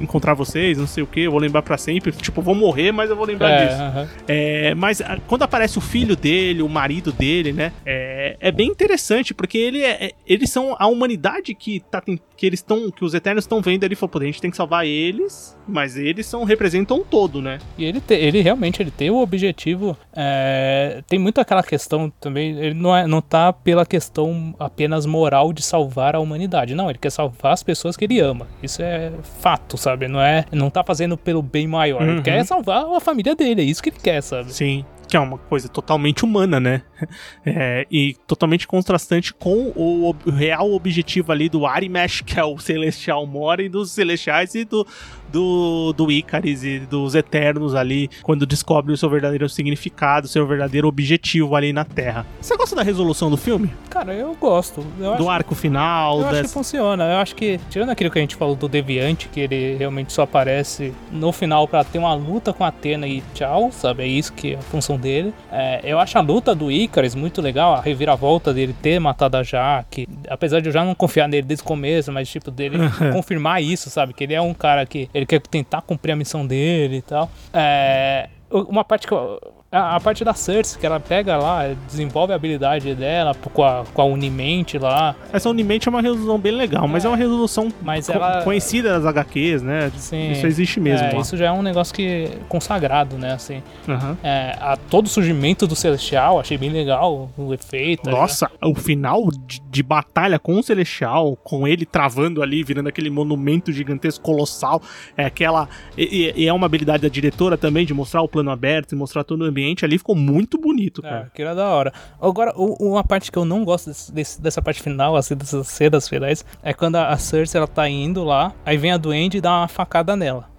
encontrar vocês, não sei o que, eu vou lembrar pra sempre. Tipo, vou morrer, mas eu vou lembrar É, disso. aham. É, mas ah, quando aparece o filho dele, o marido dele, né? É, é bem interessante, porque ele é, é- eles são a humanidade que, tá, que eles estão. Que os Eternos estão vendo ali. Falou, pô, a gente tem que salvar eles, mas eles são, representam um todo, né? E ele, te- ele realmente ele tem o objetivo. é, tem muito aquela questão também. Ele não, é, não tá pela questão apenas moral de salvar a humanidade. Não, ele quer salvar as pessoas que ele ama. Isso é fato, sabe? Não é. Não tá fazendo pelo bem maior. Uhum. Ele quer salvar a família dele. É isso que ele quer, sabe? Sim. Que é uma coisa totalmente humana, né? É, e totalmente contrastante com o, real objetivo ali do Arimesh, que é o Celestial Mora, e dos Celestiais e do, do, do Icaris e dos Eternos ali, quando descobre o seu verdadeiro significado, o seu verdadeiro objetivo ali na Terra. Você gosta da resolução do filme? Cara, eu gosto. Eu do arco final? Eu acho que dessa- funciona. Eu acho que, tirando aquilo que a gente falou do Deviante, que ele realmente só aparece no final pra ter uma luta com a Atena e tchau, sabe? É isso que é a função dele. É, eu acho a luta do Icarus muito legal, a reviravolta dele ter matado a Jaque. Apesar de eu já não confiar nele desde o começo, mas tipo, dele confirmar isso, sabe? Que ele é um cara que ele quer tentar cumprir a missão dele e tal. É, uma parte que eu. A, a parte da Cersei, que ela pega lá, desenvolve a habilidade dela com a, com a Unimente lá. Essa Unimente é uma resolução bem legal, mas é uma resolução Mas co- ela- conhecida das HQs, né? Sim. Isso existe mesmo. É, isso já é um negócio que consagrado, né? Assim, Aham. é, a, todo o surgimento do Celestial, achei bem legal o efeito. Nossa, o final de, de batalha com o Celestial, com ele travando ali, virando aquele monumento gigantesco, colossal, é aquela. E- e é uma habilidade da diretora também de mostrar o plano aberto e mostrar todo o ambiente ali, ficou muito bonito, É, cara. aquilo é da hora. Agora, uma parte que eu não gosto desse- dessa parte final, assim, dessas cenas finais, é quando a, a Cersei ela tá indo lá, aí vem a Duende e dá uma facada nela.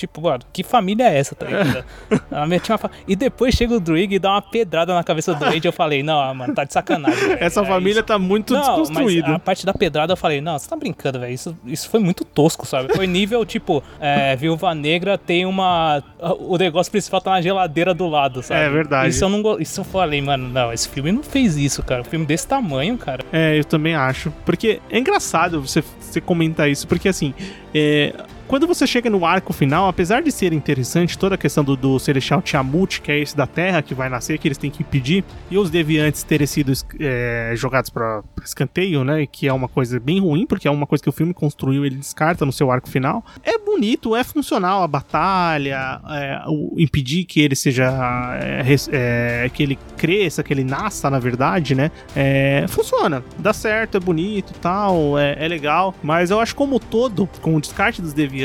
Tipo, mano, que família é essa, tá ligado? Ela metia uma. E depois chega o Druig e dá uma pedrada na cabeça do Wade. Eu falei, não, mano, tá de sacanagem. velho. Essa É família isso. tá muito Não, desconstruída. mas a parte da pedrada eu falei, não, você tá brincando, velho. Isso, isso foi muito tosco, sabe? Foi nível, tipo, é, Viúva Negra tem uma. O negócio principal tá na geladeira do lado, sabe? É verdade. Isso eu não Isso eu falei, mano, não, esse filme não fez isso, cara. Um filme desse tamanho, cara. É, eu também acho. Porque é engraçado você, você comentar isso, porque assim, é, quando você chega no arco final, apesar de ser interessante toda a questão do, do Celestial Tiamut, que é esse da Terra que vai nascer, que eles têm que impedir, e os deviantes terem sido é, jogados para escanteio, né? Que é uma coisa bem ruim, porque é uma coisa que o filme construiu ele descarta no seu arco final. É bonito, é funcional a batalha, é, o, impedir que ele seja. é, é, que ele cresça, que ele nasça, na verdade, né? É, funciona, dá certo, é bonito tal, é, é legal, mas eu acho como todo, com o descarte dos deviantes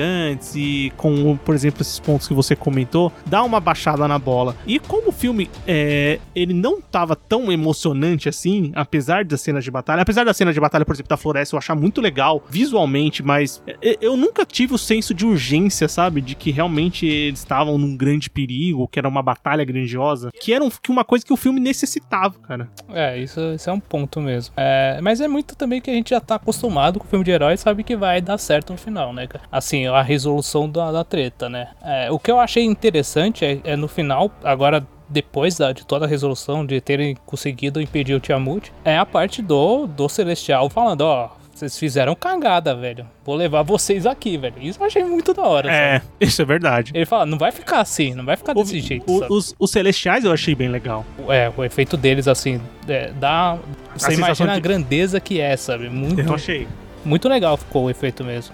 e com, por exemplo, esses pontos que você comentou, dá uma baixada na bola. E como o filme é, ele não tava tão emocionante assim, apesar das cenas de batalha, apesar da cena de batalha, por exemplo, da floresta, eu achar muito legal visualmente, mas é, eu nunca tive o senso de urgência, sabe? De que realmente eles estavam num grande perigo, que era uma batalha grandiosa, que era um- que uma coisa que o filme necessitava, cara. É, isso, isso é um ponto mesmo. É, mas é muito também que a gente já tá acostumado com filme de herói sabe que vai dar certo no final, né? cara? A resolução da, da treta, né? É, o que eu achei interessante é, é no final, agora depois da- de toda a resolução, de terem conseguido impedir o Tiamut, é a parte do, do Celestial falando, ó, vocês fizeram cagada, velho. Vou levar vocês aqui, velho. Isso eu achei muito da hora, É, sabe? isso é verdade. Ele fala, não vai ficar assim, não vai ficar O- desse jeito, o- os, os Celestiais eu achei bem legal. É, o efeito deles, assim, é, dá. Você sensação imagina a de- grandeza que é, sabe? Muito, Eu achei. muito legal ficou o efeito mesmo.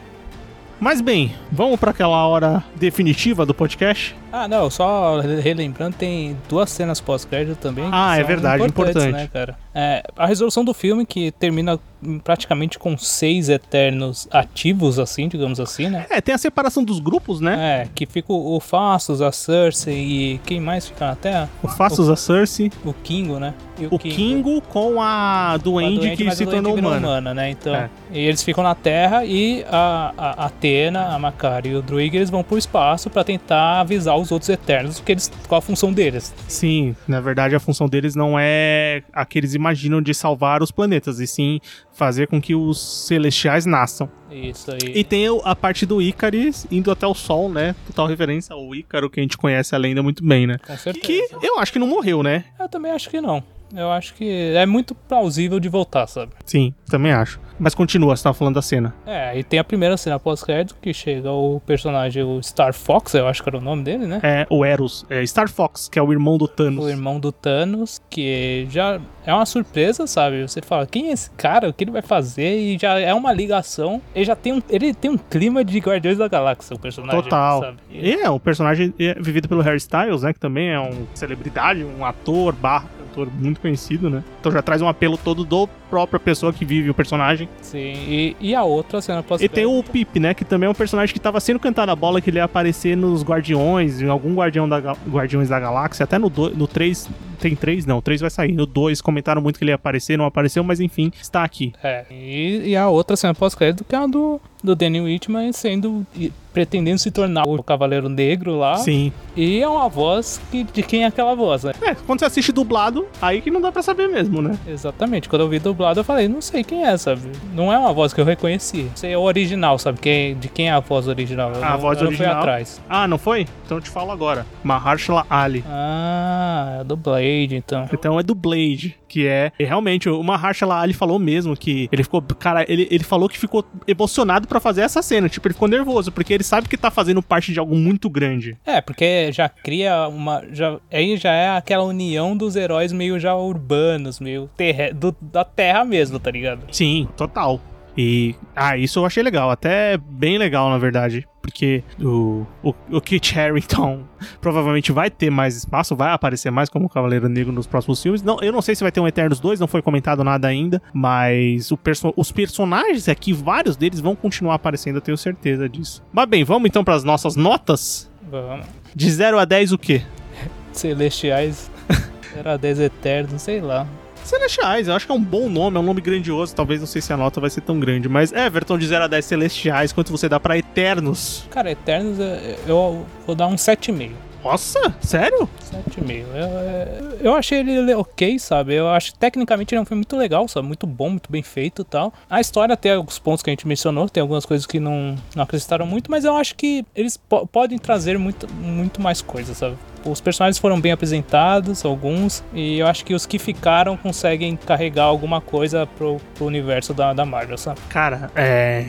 Mas bem, vamos para aquela hora definitiva do podcast? Ah, não, só relembrando, tem duas cenas pós-crédito também. Ah, é verdade, importantes, importante. né, cara? É, a resolução do filme, que termina praticamente com seis eternos ativos, assim, digamos assim, né? É, tem a separação dos grupos, né? É, que fica o o Fastos, a Cersei e quem mais fica na Terra? O Fastos, a Cersei, O Kingo, né? E o Kingo com a Com a Duende que se tornou humana. né? Então, É. e eles ficam na Terra e a, a Atena, a Makari e o Druig eles vão pro espaço pra tentar avisar os outros Eternos o que eles, qual a função deles. Sim, na verdade a função deles não é a que eles imaginam de salvar os planetas, e sim fazer com que os celestiais nasçam. Isso aí. E tem a parte do Ícaris indo até o Sol, né? Total referência ao Ícaro, que a gente conhece a lenda muito bem, né? Com certeza. Que eu acho que não morreu, né? Eu também acho que não. Eu acho que é muito plausível de voltar, sabe? Sim, também acho. Mas continua, você tava falando da cena. É, e tem a primeira cena pós-crédito que chega o personagem, o Star Fox, eu acho que era o nome dele, né? É o Eros, é Star Fox, que é o irmão do Thanos. O irmão do Thanos, que já é uma surpresa, sabe? Você fala, quem é esse cara? O que ele vai fazer? E já é uma ligação. Ele já tem um, ele tem um clima de Guardiões da Galáxia, o personagem. Total. Sabe? E é, o personagem é vivido pelo Harry Styles, né? Que também é um celebridade, um ator barra muito conhecido, né? Então já traz um apelo todo do própria pessoa que vive o personagem. Sim, e, e a outra cena pós E tem o Pip, né? Que também é um personagem que tava sendo cantado a bola, que ele ia aparecer nos Guardiões, em algum Guardião da, Guardiões da Galáxia. Até no, do, no 3. Tem 3? Não, o 3 vai sair. No 2 comentaram muito que ele ia aparecer, não apareceu, mas enfim, está aqui. É, e, e a outra cena pós-crédito que é a do, do Danny Whitman sendo. pretendendo se tornar o Cavaleiro Negro lá. Sim. E é uma voz que, de quem é aquela voz, né? É, quando você assiste dublado, aí que não dá pra saber mesmo, né? Exatamente. Quando eu vi dublado, eu falei, não sei quem é, sabe? Não é uma voz que eu reconheci. Sei é o original, sabe? Quem, de quem é a voz original? Eu A não, voz não original. fui atrás. Ah, não foi? Então eu te falo agora. Mahershala Ali. Ah, é do Blade, então. Então é do Blade, que é e realmente o Mahershala Ali falou mesmo que ele ficou, cara, ele, ele falou que ficou emocionado pra fazer essa cena, tipo, ele ficou nervoso porque ele sabe que tá fazendo parte de algo muito grande. É, porque já cria uma. Já, aí já é aquela união dos heróis meio já urbanos, meio terra, do- da terra mesmo, tá ligado? Sim, total. E ah, isso eu achei legal, até bem legal na verdade, porque o, o, o Kit Harington provavelmente vai ter mais espaço, vai aparecer mais como Cavaleiro Negro nos próximos filmes. Não, eu não sei se vai ter um Eternos 2, não foi comentado nada ainda, mas o perso os personagens aqui, vários deles vão continuar aparecendo, eu tenho certeza disso. Mas bem, vamos então para as nossas notas? Vamos. De 0 a 10 o quê? Celestiais. Era 10 eternos, sei lá. Celestiais, eu acho que é um bom nome, é um nome grandioso. Talvez não sei se a nota vai ser tão grande, mas Everton de 0 a 10 Celestiais, quanto você dá pra Eternos? Cara, Eternos é- eu vou dar um 7,5. Nossa, sério? 7,5. Eu, eu, eu achei ele ok, sabe? Eu acho que tecnicamente ele é um filme muito legal, sabe? Muito bom, muito bem feito e tal. A história tem alguns pontos que a gente mencionou, tem algumas coisas que não, não acrescentaram muito, mas eu acho que eles po- podem trazer muito, muito mais coisas, sabe? Os personagens foram bem apresentados, alguns, e eu acho que os que ficaram conseguem carregar alguma coisa pro, pro universo da, da Marvel, sabe? Cara, é.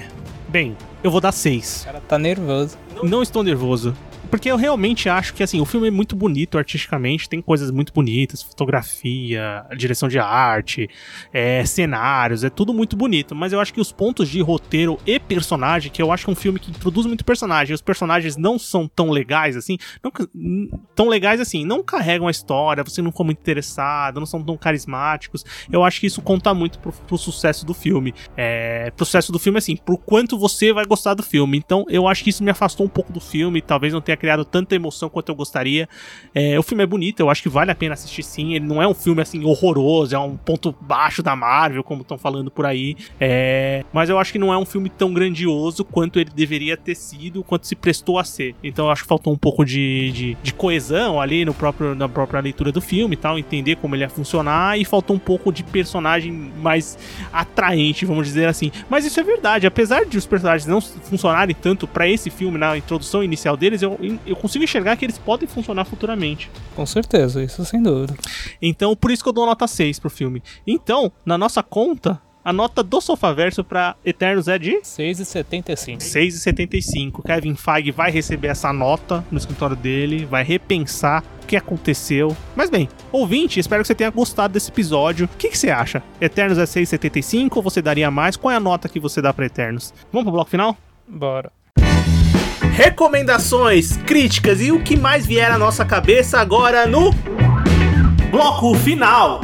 Bem, eu vou dar 6. O cara tá nervoso. Não estou nervoso. Porque eu realmente acho que assim, o filme é muito bonito artisticamente, tem coisas muito bonitas, fotografia, direção de arte, é, cenários, é tudo muito bonito. Mas eu acho que os pontos de roteiro e personagem, que eu acho que é um filme que introduz muito personagem, os personagens não são tão legais assim, não tão legais assim, não carregam a história, você não ficou muito interessado, não são tão carismáticos. Eu acho que isso conta muito pro, pro sucesso do filme. É, pro sucesso do filme, assim, por quanto você vai gostar do filme. Então, eu acho que isso me afastou um pouco do filme, talvez não tenha criado tanta emoção quanto eu gostaria. É, o filme é bonito, eu acho que vale a pena assistir sim. Ele não é um filme, assim, horroroso, é um ponto baixo da Marvel, como estão falando por aí. É, mas eu acho que não é um filme tão grandioso quanto ele deveria ter sido, quanto se prestou a ser. Então, eu acho que faltou um pouco de, de, de coesão ali no próprio, na própria leitura do filme e tal, entender como ele ia funcionar, e faltou um pouco de personagem mais atraente, vamos dizer assim. Mas isso é verdade, apesar de os personagens não funcionarem tanto pra esse filme, na introdução inicial deles, eu, eu consigo enxergar que eles podem funcionar futuramente. Com certeza, isso sem dúvida. Então, por isso que eu dou nota 6 pro filme. Então, na nossa conta, a nota do Sofaverso pra Eternos é de 6,75. 6,75. Kevin Feige vai receber essa nota no escritório dele, vai repensar o que aconteceu. Mas bem, ouvinte, espero que você tenha gostado desse episódio. O que, que você acha? Eternos é 6,75 ou você daria mais? Qual é a nota que você dá pra Eternos? Vamos pro bloco final? Bora. Recomendações, críticas e o que mais vier à nossa cabeça agora no bloco final.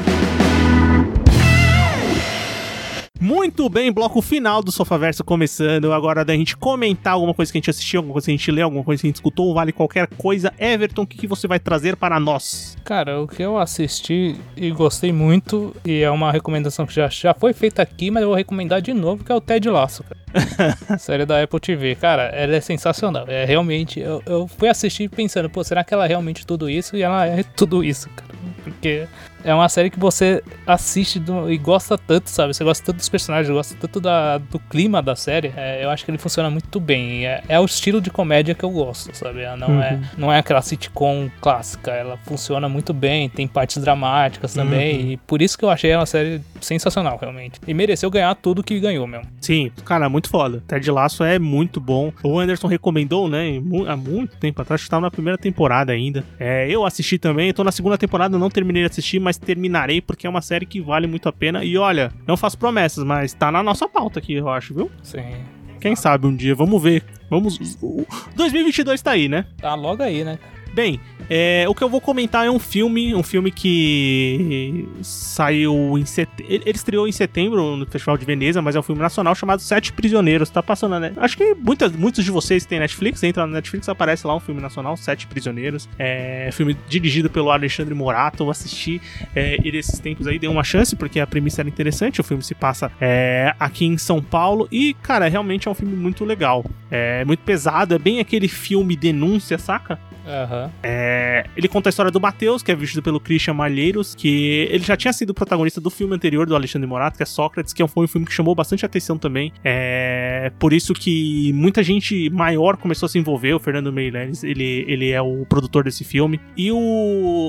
Muito bem, bloco final do Sofaverso começando. Agora da gente comentar alguma coisa que a gente assistiu, alguma coisa que a gente leu, alguma coisa que a gente escutou, vale qualquer coisa. Everton, o que, que você vai trazer para nós? Cara, o que eu assisti e gostei muito, e é uma recomendação que já, já foi feita aqui, mas eu vou recomendar de novo, que é o Ted Lasso, cara. Série da Apple TV. Cara, ela é sensacional. É realmente. Eu, eu fui assistir pensando, pô, será que ela é realmente tudo isso? E ela é tudo isso, cara. Porque é uma série que você assiste do- e gosta tanto, sabe? Você gosta tanto dos personagens, gosta tanto da, do clima da série. É, eu acho que ele funciona muito bem. É, é o estilo de comédia que eu gosto, sabe? Ela não, é, não é aquela sitcom clássica. Ela funciona muito bem, tem partes dramáticas também. E por isso que eu achei ela uma série sensacional, realmente. E mereceu ganhar tudo que ganhou mesmo. Sim, cara, muito foda. Ted Laço é muito bom. O Anderson recomendou, né, há muito tempo atrás, acho que tava na primeira temporada ainda. É, eu assisti também, tô na segunda temporada, não terminei de assistir, mas terminarei porque é uma série que vale muito a pena. E olha, não faço promessas, mas tá na nossa pauta aqui, eu acho, viu? Sim. Quem sabe um dia, vamos ver. Vamos. o 2022 tá aí, né? Tá logo aí, né? Bem, é, o que eu vou comentar é um filme, um filme que saiu em setembro. Ele estreou em setembro no Festival de Veneza, mas é um filme nacional chamado Sete Prisioneiros. Tá passando net. Acho que muitas, muitos de vocês têm Netflix, entra na Netflix, aparece lá um filme nacional, Sete Prisioneiros. É filme dirigido pelo Alexandre Morato. Eu assisti é, ele esses tempos aí, dei uma chance, porque a premissa era interessante. O filme se passa é, aqui em São Paulo. E, cara, realmente é um filme muito legal. É muito pesado, é bem aquele filme denúncia, saca? Aham. É, ele conta a história do Matheus, que é visto pelo Christian Malheiros, que ele já tinha sido protagonista do filme anterior do Alexandre Morato, que é Sócrates, que foi um filme que chamou bastante atenção também. É, por isso que muita gente maior começou a se envolver. O Fernando Meireles, ele, ele é o produtor desse filme. E o,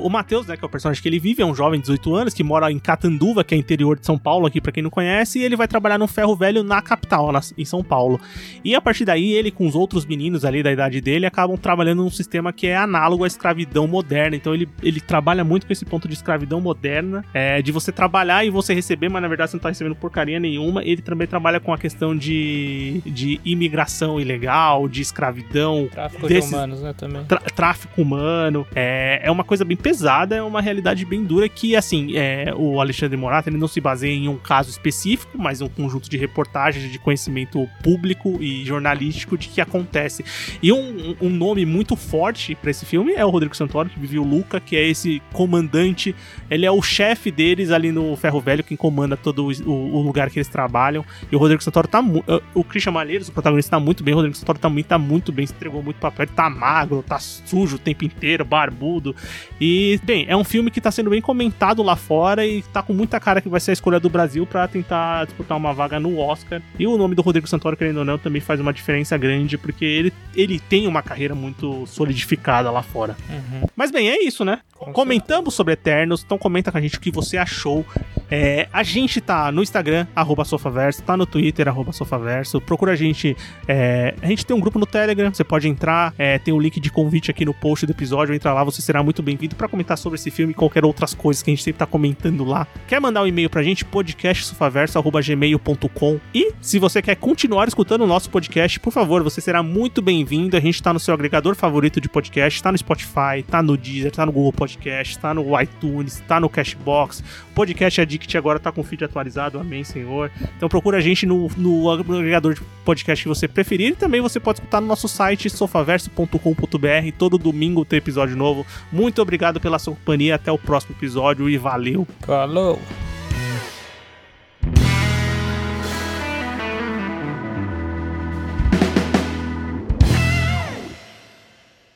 o Matheus, né, que é o personagem que ele vive, é um jovem de 18 anos que mora em Catanduva, que é interior de São Paulo, aqui pra quem não conhece, e ele vai trabalhar num ferro velho na capital, na- em São Paulo. E a partir daí, ele com os outros meninos ali da idade dele acabam trabalhando num sistema que é análogo à escravidão moderna. Então ele, ele trabalha muito com esse ponto de escravidão moderna, é, de você trabalhar e você receber, mas na verdade você não tá recebendo porcaria nenhuma. Ele também trabalha com a questão de, de imigração ilegal, de escravidão, Tráfico desses- de humanos, né, também. tráfico humano. É, é uma coisa bem pesada, é uma realidade bem dura que, assim, é, o Alexandre Morato ele não se baseia em um caso específico, mas um conjunto de reportagens de conhecimento público e jornalístico de que acontece. E um, um nome muito forte pra esse filme é o Rodrigo Santoro, que vive o Luca, que é esse comandante. Ele é o chefe deles ali no Ferro Velho, quem comanda todo o, o lugar que eles trabalham. E o Rodrigo Santoro tá muito. O Christian Malheiros, o protagonista, tá muito bem. O Rodrigo Santoro também tá muito bem, se entregou muito papel. Ele tá magro, tá sujo o tempo inteiro, barbudo. E, bem, é um filme que tá sendo bem comentado lá fora e tá com muita cara que vai ser a escolha do Brasil para tentar disputar uma vaga no Oscar. E o nome do Rodrigo Santoro, querendo ou não, também faz uma diferença grande, porque ele, ele tem uma carreira muito solidificada lá fora. Uhum. Mas bem, é isso, né? Com Comentamos sobre Eternos, então comenta com a gente o que você achou. É, a gente tá no Instagram, arroba Sofaverso, tá no Twitter, arroba Sofaverso. Procura a gente. é, a gente tem um grupo no Telegram, você pode entrar, é, tem o link de convite aqui no post do episódio. Entra lá, você será muito bem-vindo para comentar sobre esse filme e qualquer outras coisas que a gente sempre tá comentando lá. Quer mandar um e-mail pra gente? podcastsofaverso.gmail.com E se você quer continuar escutando o nosso podcast, por favor, você será muito bem-vindo. A gente tá no seu agregador favorito de podcast, tá no Spotify, tá no Deezer, tá no Google Podcast, tá no iTunes, tá no Cashbox. O podcast Addict agora tá com o feed atualizado, amém, senhor. Então procura a gente no, no agregador de podcast que você preferir. E também você pode escutar no nosso site sofaverso.com.br. Todo domingo tem episódio novo. Muito obrigado pela sua companhia. Até o próximo episódio e valeu! Falou!